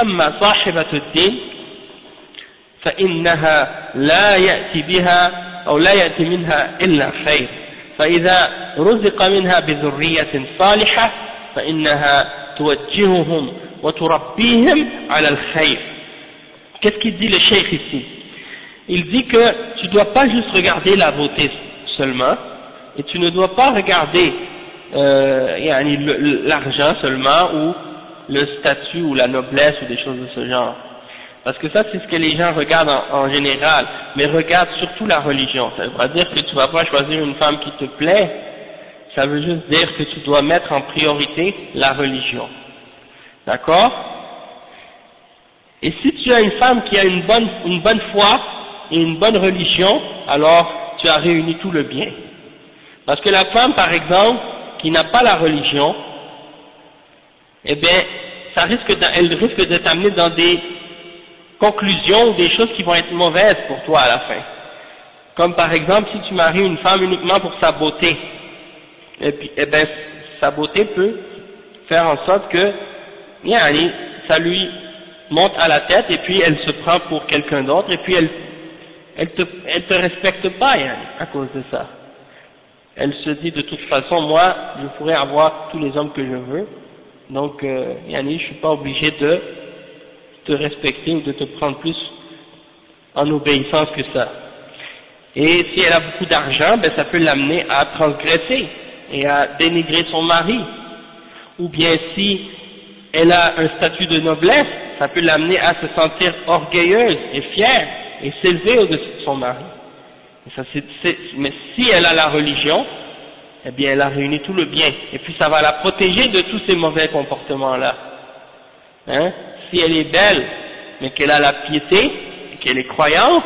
أما صاحبة الدين فإنها لا يأتي بها أو لا يأتي منها إلا خير. فإذا رزق منها بذرية صالحة فإنها توجههم وتربيهم على الخير. Dit le cheikh ici? Il dit que tu ne dois pas juste regarder la beauté seulement, et tu ne dois pas regarder euh, l'argent seulement, ou le statut, ou la noblesse, ou des choses de ce genre. Parce que ça, c'est ce que les gens regardent en, général, mais regarde surtout la religion. Ça veut dire que tu vas pas choisir une femme qui te plaît, ça veut juste dire que tu dois mettre en priorité la religion. D'accord? Et si tu as une femme qui a une bonne, une bonne foi, et une bonne religion, alors tu as réuni tout le bien. Parce que la femme, par exemple, qui n'a pas la religion, eh bien, ça risque elle risque de t'amener dans des conclusions ou des choses qui vont être mauvaises pour toi à la fin. Comme par exemple, si tu maries une femme uniquement pour sa beauté, et puis, eh ben, sa beauté peut faire en sorte que, ça lui monte à la tête et puis elle se prend pour quelqu'un d'autre et puis elle, elle elle te respecte pas, à cause de ça. Elle se dit de toute façon, moi, je pourrais avoir tous les hommes que je veux, donc, euh, yani, je suis pas obligé de te respecter ou de te prendre plus en obéissance que ça. Et si elle a beaucoup d'argent, ben ça peut l'amener à transgresser et à dénigrer son mari. Ou bien si elle a un statut de noblesse, ça peut l'amener à se sentir orgueilleuse et fière et s'élever au-dessus de son mari. mais si elle a la religion, eh bien elle a réuni tout le bien, et puis ça va la protéger de tous ces mauvais comportements-là. Hein? Si elle est belle, mais qu'elle a la piété, et qu'elle est croyante,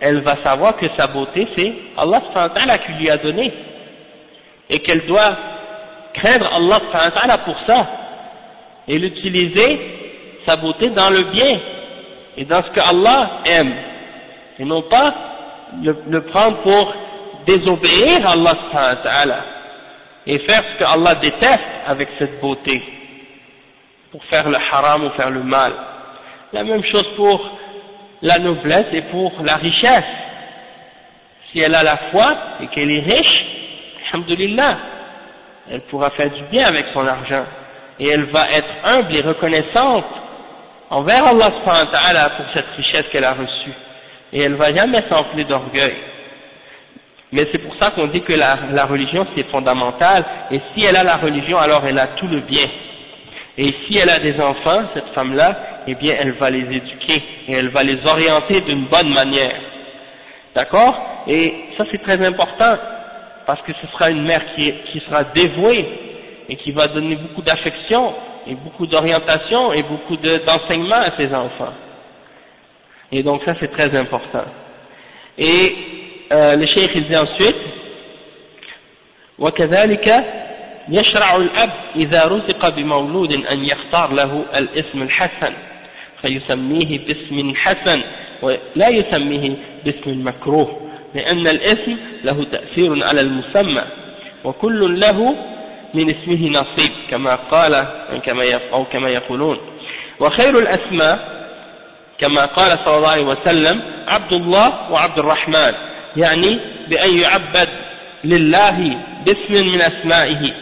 elle va savoir que sa beauté c'est Allah qui lui a donné, et qu'elle doit craindre Allah pour ça, et l'utiliser, sa beauté, dans le bien, et dans ce que Allah aime, et non pas le prendre pour désobéir à Allah et faire ce que Allah déteste avec cette beauté pour faire le haram ou faire le mal. La même chose pour la noblesse et pour la richesse. Si elle a la foi et qu'elle est riche, alhamdulillah, elle pourra faire du bien avec son argent et elle va être humble et reconnaissante envers Allah pour cette richesse qu'elle a reçue et elle va jamais s'enfler d'orgueil. Mais c'est pour ça qu'on dit que la, religion c'est fondamental, et si elle a la religion, alors elle a tout le bien. Et si elle a des enfants, cette femme-là, eh bien elle va les éduquer, et elle va les orienter d'une bonne manière. D'accord? Et ça c'est très important, parce que ce sera une mère qui sera dévouée, et qui va donner beaucoup d'affection, et beaucoup d'orientation, et beaucoup d'enseignement à ses enfants. Et donc ça c'est très important. Et آه لشيخ الزي وكذلك يشرع الأب إذا رزق بمولود أن يختار له الاسم الحسن فيسميه باسم حسن ولا يسميه باسم مكروه لأن الاسم له تأثير على المسمى وكل له من اسمه نصيب كما قال كما أو كما يقولون. وخير الأسماء كما قال صلى الله عليه وسلم عبد الله وعبد الرحمن. يعني بأن يعبد لله باسم من أسمائه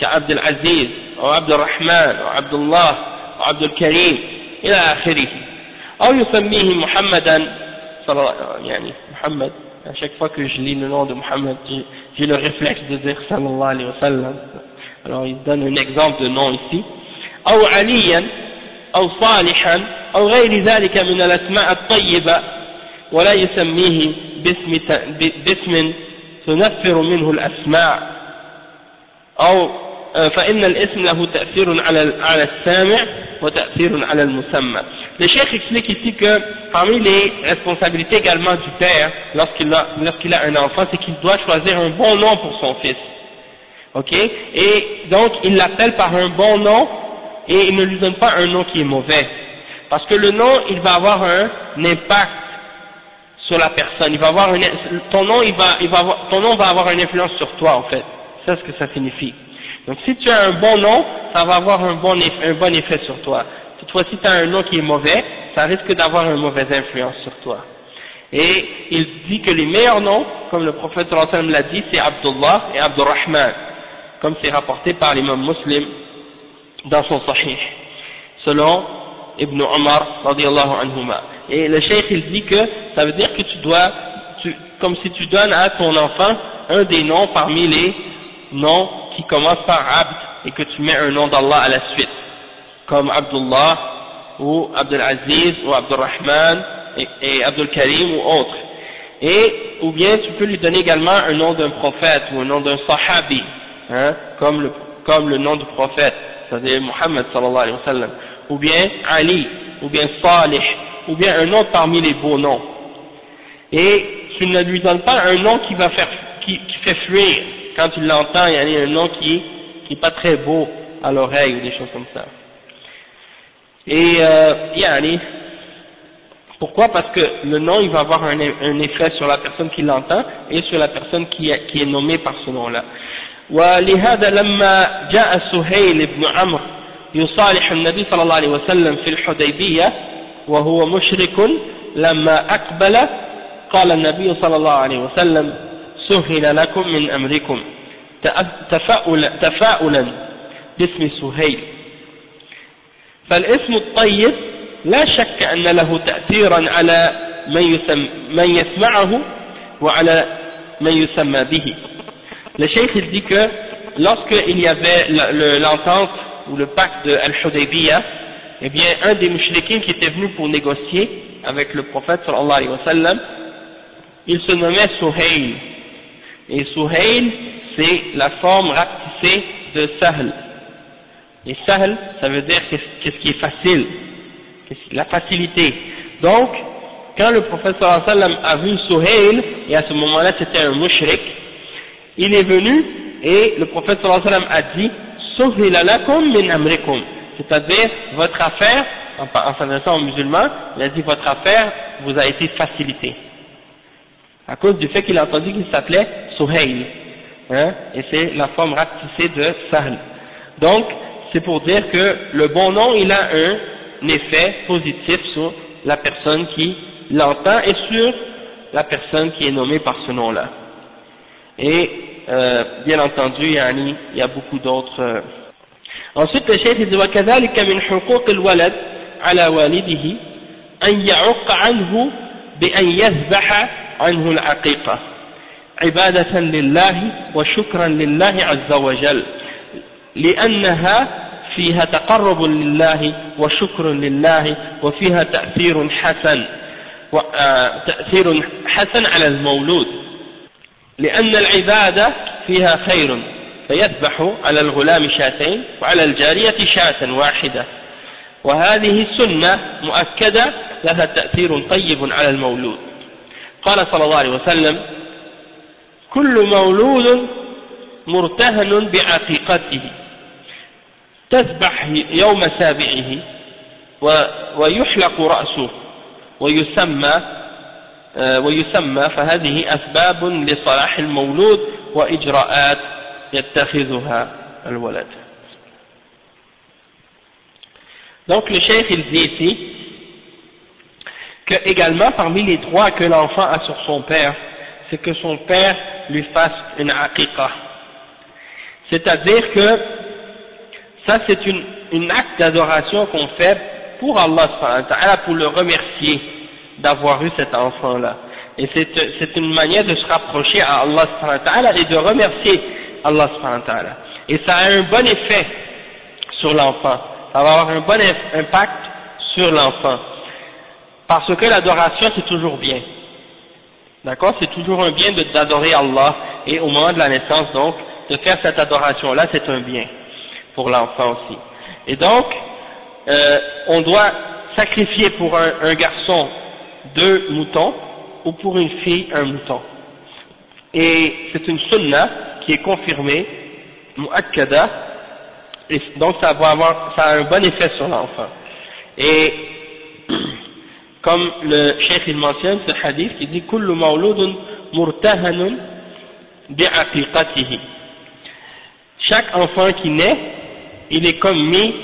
كعبد العزيز وعبد الرحمن وعبد الله وعبد الكريم إلى آخره. أو يسميه محمدا يعني محمد. À chaque fois que je lis le nom de Mohammed, j'ai le réflexe de dire sallallahu alayhi wa sallam. Alors il donne un exemple de nom ici. أو عليا أو صالحا أو غير ذلك من الأسماء الطيبة ولا يسميه باسم, باسم تنفر منه الأسماع أو فإن الاسم له تأثير على على السامع وتأثير على المسمى. Le cheikh explique ici que parmi les responsabilités également du père lorsqu'il a, lorsqu'il a un enfant, c'est qu'il doit choisir un bon nom pour son fils. Ok? Et donc il l'appelle par un bon nom et il ne lui donne pas un nom qui est mauvais. Parce que le nom, il va avoir un impact sur la personne. Il va avoir une, ton nom, il va, il va avoir, ton nom va avoir une influence sur toi en fait. C'est ce que ça signifie. Donc si tu as un bon nom, ça va avoir un bon effet, un bon effet sur toi. Toutefois, si tu as un nom qui est mauvais, ça risque d'avoir une mauvaise influence sur toi. Et il dit que les meilleurs noms, comme le prophète l'a dit, c'est Abdullah et Abdurrahman, comme c'est rapporté par l'imam muslim dans son sahih, selon Ibn Omar radiallahu anhuma. Et le cheikh il dit que ça veut dire que tu dois, comme si tu donnes à ton enfant un des noms parmi les noms qui commencent par Abd et que tu mets un nom d'Allah à la suite, comme Abdullah ou Abdul Aziz ou Abdul Rahman et, et Abdul Karim ou autre. Et, ou bien tu peux lui donner également un nom d'un prophète ou un nom d'un sahabi, hein, comme, le, comme le nom du prophète, c'est-à-dire Muhammad sallallahu alayhi wa sallam, ou bien Ali, ou bien Salih, ou bien un autre parmi les beaux noms. Et tu ne lui donnes pas un nom qui va faire, qui, qui fait fuir quand tu l'entends, il y a un nom qui, qui pas très beau à l'oreille ou des choses comme ça. Et euh, yani, pourquoi? Parce que le nom il va avoir un, un effet sur la personne qui l'entend et sur la personne qui, qui est nommée par ce nom-là. ولهذا لما جاء سهيل بن عمرو يصالح النبي صلى الله عليه وسلم في الحديبية وهو مشرك لما أقبل قال النبي صلى الله عليه وسلم سهل لكم من أمركم. تفاؤلا, تفاؤلا باسم سهيل. فالاسم الطيب لا شك أن له تأثيرا على من, يسم من يسمعه وعلى من يسمى به. Le cheikh il dit que lorsqu'il y avait l'entente ou le pacte de Al-Hudaybiyah, eh bien un des mouchriquins qui était venu pour négocier avec le prophète sallallahu alayhi wa sallam, il se nommait Suhail. Et Suhail, c'est la forme rapetissée de Sahl. Et Sahl, ça veut dire qu'est-ce qui est facile, la facilité. Donc, quand le prophète sallallahu alayhi wa sallam a vu Suhail, et à ce moment-là c'était un mushrik, il est venu et le prophète sallallahu alayhi wa sallam a dit min amrikum c'est-à-dire votre affaire en, s'adressant aux musulmans il a dit votre affaire vous a été facilitée à cause du fait qu'il a entendu qu'il s'appelait Suhail hein, et c'est la forme rapetissée de Sahl. Donc c'est pour dire que le bon nom il a un effet positif sur la personne qui l'entend et sur la personne qui est nommée par ce nom là et euh, bien entendu il y a beaucoup d'autres euh. ensuite le chef dit وكذلك من حقوق الولد على والده أن يعق عنه بأن يذبح عنه العقيقة عبادة لله وشكرا لله عز وجل. لأنها فيها تقرب لله وشكر لله وفيها تأثير حسن. آه، تأثير حسن على المولود. لأن العبادة فيها خير فيذبح على الغلام شاتين وعلى الجارية شاة واحدة. وهذه السنة مؤكدة لها تأثير طيب على المولود. قال صلى الله عليه وسلم كل مولود مرتهن بعقيقته تذبح يوم سابعه ويحلق رأسه ويسمى ويسمى فهذه أسباب لصلاح المولود وإجراءات يتخذها الولد Donc le chef il dit ici que également parmi les droits que l'enfant a sur son père, c'est que son père lui fasse une aqiqa. C'est-à-dire que ça c'est une, une acte d'adoration qu'on fait pour Allah pour le remercier d'avoir eu cet enfant-là. Et c'est une manière de se rapprocher à Allah et de remercier Allah Et ça a un bon effet sur l'enfant. Ça va avoir un bon impact sur l'enfant. Parce que l'adoration c'est toujours bien. D'accord? C'est toujours un bien d'adorer Allah et au moment de la naissance donc, de faire cette adoration-là c'est un bien pour l'enfant aussi. Et donc, euh, on doit sacrifier pour un garçon deux moutons ou pour une fille un mouton. Et c'est une sunna qui est confirmée, mu'akkada, et donc ça va avoir, ça a un bon effet sur l'enfant. Et comme le cheikh il mentionne ce hadith qui dit kullu mawludun murtahanun bi'aqiqatihi. Chaque enfant qui naît, il est comme mis,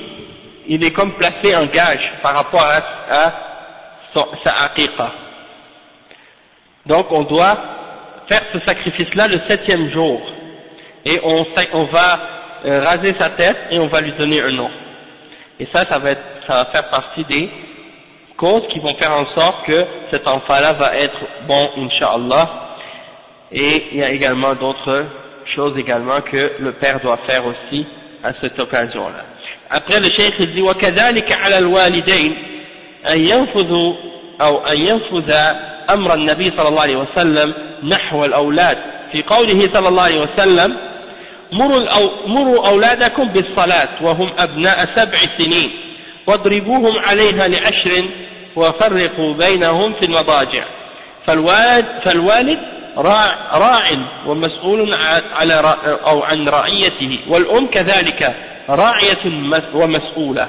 il est comme placé en gage par rapport à, à sa aqiqa. Donc on doit faire ce sacrifice-là le septième jour. Et on, on va euh, raser sa tête et on va lui donner un nom. Et ça, ça va, être, ça va faire partie des causes qui vont faire en sorte que cet enfant-là va être bon, Inch'Allah. Et il y a également d'autres choses également que le père doit faire aussi à cette occasion-là. Après le cheikh dit وكذلك على الوالدين أن ينفذوا أو أن ينفذ أمر النبي صلى الله عليه وسلم نحو الأولاد. في قوله صلى الله عليه وسلم مروا, مروا أولادكم بالصلاة وهم أبناء سبع سنين واضربوهم عليها لعشر وفرقوا بينهم في المضاجع. فالوالد, فالوالد راع, راع ومسؤول على أو عن رعيته والأم كذلك راعية ومسؤولة.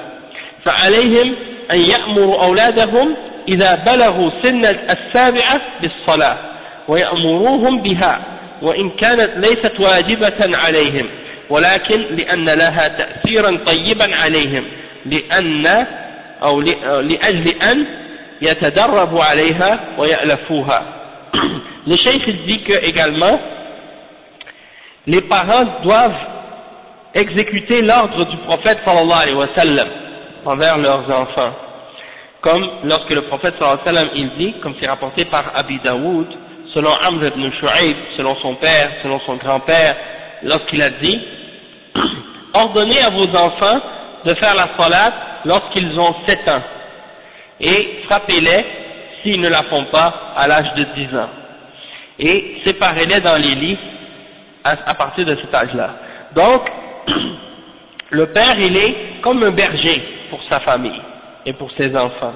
فعليهم أن يأمروا أولادهم إذا بلغوا سن السابعة بالصلاة ويأمروهم بها وإن كانت ليست واجبة عليهم ولكن لأن لها تأثيرا طيبا عليهم لأن أو لأجل أن يتدربوا عليها ويألفوها. Dit que également les parents doivent exécuter l'ordre du prophète sallallahu alayhi wa sallam. Envers leurs enfants. Comme lorsque le prophète sallallahu alayhi wa il dit, comme c'est rapporté par Abi Daoud, selon Amr ibn Shu'aib, selon son père, selon son grand-père, lorsqu'il a dit, ordonnez à vos enfants de faire la salat lorsqu'ils ont 7 ans, et frappez-les s'ils ne la font pas à l'âge de 10 ans, et séparez-les dans les lits à partir de cet âge-là. Donc, le père, il est comme un berger pour sa famille et pour ses enfants.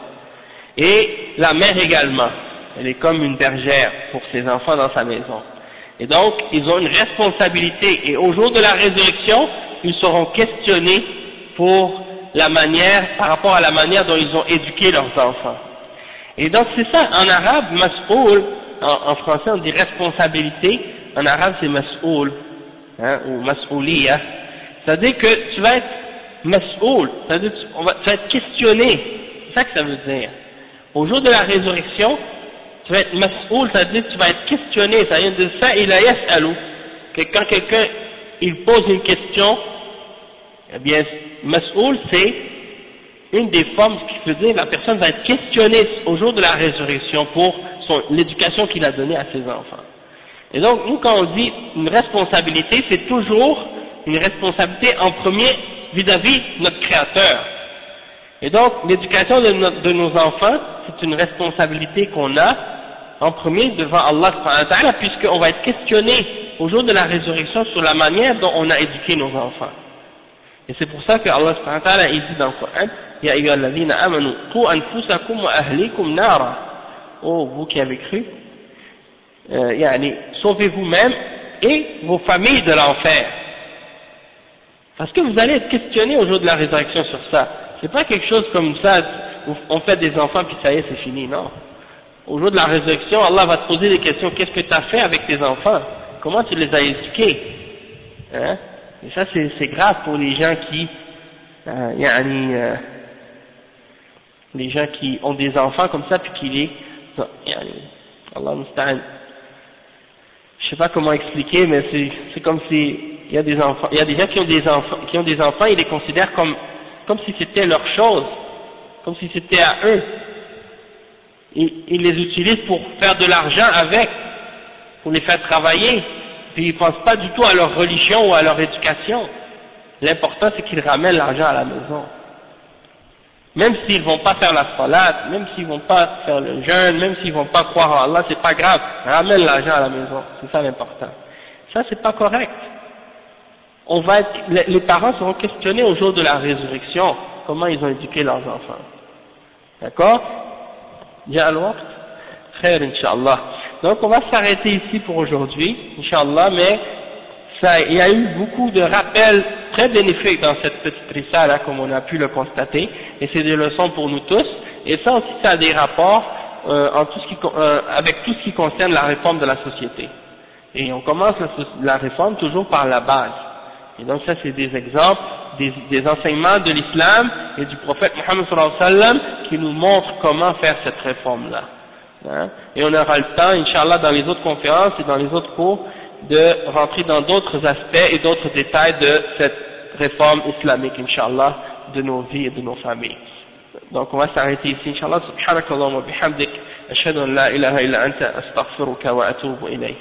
Et la mère également, elle est comme une bergère pour ses enfants dans sa maison. Et donc, ils ont une responsabilité. Et au jour de la résurrection, ils seront questionnés pour la manière, par rapport à la manière dont ils ont éduqué leurs enfants. Et donc, c'est ça, en arabe, mas'oul, en, français on dit responsabilité, en arabe c'est mas'oul, hein, ou mas'ouliya, c'est-à-dire que tu vas être mas'oul, c'est-à-dire que tu, vas, être questionné, c'est ça que ça veut dire. Au jour de la résurrection, tu vas être mas'oul, c'est-à-dire que tu vas être questionné, ça vient de ça, il a que quand quelqu'un, il pose une question, eh bien, mas'oul c'est une des formes qui veut dire la personne va être questionnée au jour de la résurrection pour l'éducation qu'il a donnée à ses enfants. Et donc, nous, quand on dit une responsabilité, c'est toujours une responsabilité en premier vis-à-vis de notre Créateur. Et donc, l'éducation de, nos enfants, c'est une responsabilité qu'on a en premier devant Allah puisqu'on va être questionné au jour de la résurrection sur la manière dont on a éduqué nos enfants. Et c'est pour ça que Allah il dit dans le Coran, Ya ayyuhalladhina amanu, qu anfusakum wa ahlikum nara. Oh, vous qui avez cru, euh, sauvez vous-même et vos familles de l'enfer. Parce que vous allez être questionné au jour de la résurrection sur ça. C'est pas quelque chose comme ça, où on fait des enfants puis ça y est, c'est fini, non. Au jour de la résurrection, Allah va te poser des questions. Qu'est-ce que tu as fait avec tes enfants? Comment tu les as éduqués? Hein? Et ça, c'est grave pour les gens qui, euh, euh, les gens qui ont des enfants comme ça puis qui les, Allah Je sais pas comment expliquer, mais c'est comme si il y a des enfants, il y a des gens qui ont des enfants, qui ont des enfants, ils les considèrent comme, comme si c'était leur chose, comme si c'était à eux. Ils, ils, les utilisent pour faire de l'argent avec, pour les faire travailler, puis ils pensent pas du tout à leur religion ou à leur éducation. L'important c'est qu'ils ramènent l'argent à la maison. Même s'ils vont pas faire la salade, même s'ils vont pas faire le jeûne, même s'ils vont pas croire en Allah, c'est pas grave, ramène l'argent à la maison, c'est ça l'important. Ça c'est pas correct on va être, les parents seront questionnés au jour de la résurrection, comment ils ont éduqué leurs enfants. D'accord? Alors Khair, Inch'Allah. Donc on va s'arrêter ici pour aujourd'hui, Inch'Allah, mais ça, il y a eu beaucoup de rappels très bénéfiques dans cette petite là comme on a pu le constater, et c'est des leçons pour nous tous, et ça aussi ça a des rapports euh, en tout ce qui, euh, avec tout ce qui concerne la réforme de la société. Et on commence la réforme toujours par la base. Et donc ça c'est des exemples des, des enseignements de l'islam et du prophète Mohammed sallam qui nous montrent comment faire cette réforme-là. Hein. Et on aura le temps, Inch'Allah, dans les autres conférences et dans les autres cours, de rentrer dans d'autres aspects et d'autres détails de cette réforme islamique, Inch'Allah, de nos vies et de nos familles. Donc on va s'arrêter ici, Inch'Allah. Subhanakallah wa bihamdik. أشهد أن لا إله إلا أنت أستغفرك وأتوب إليك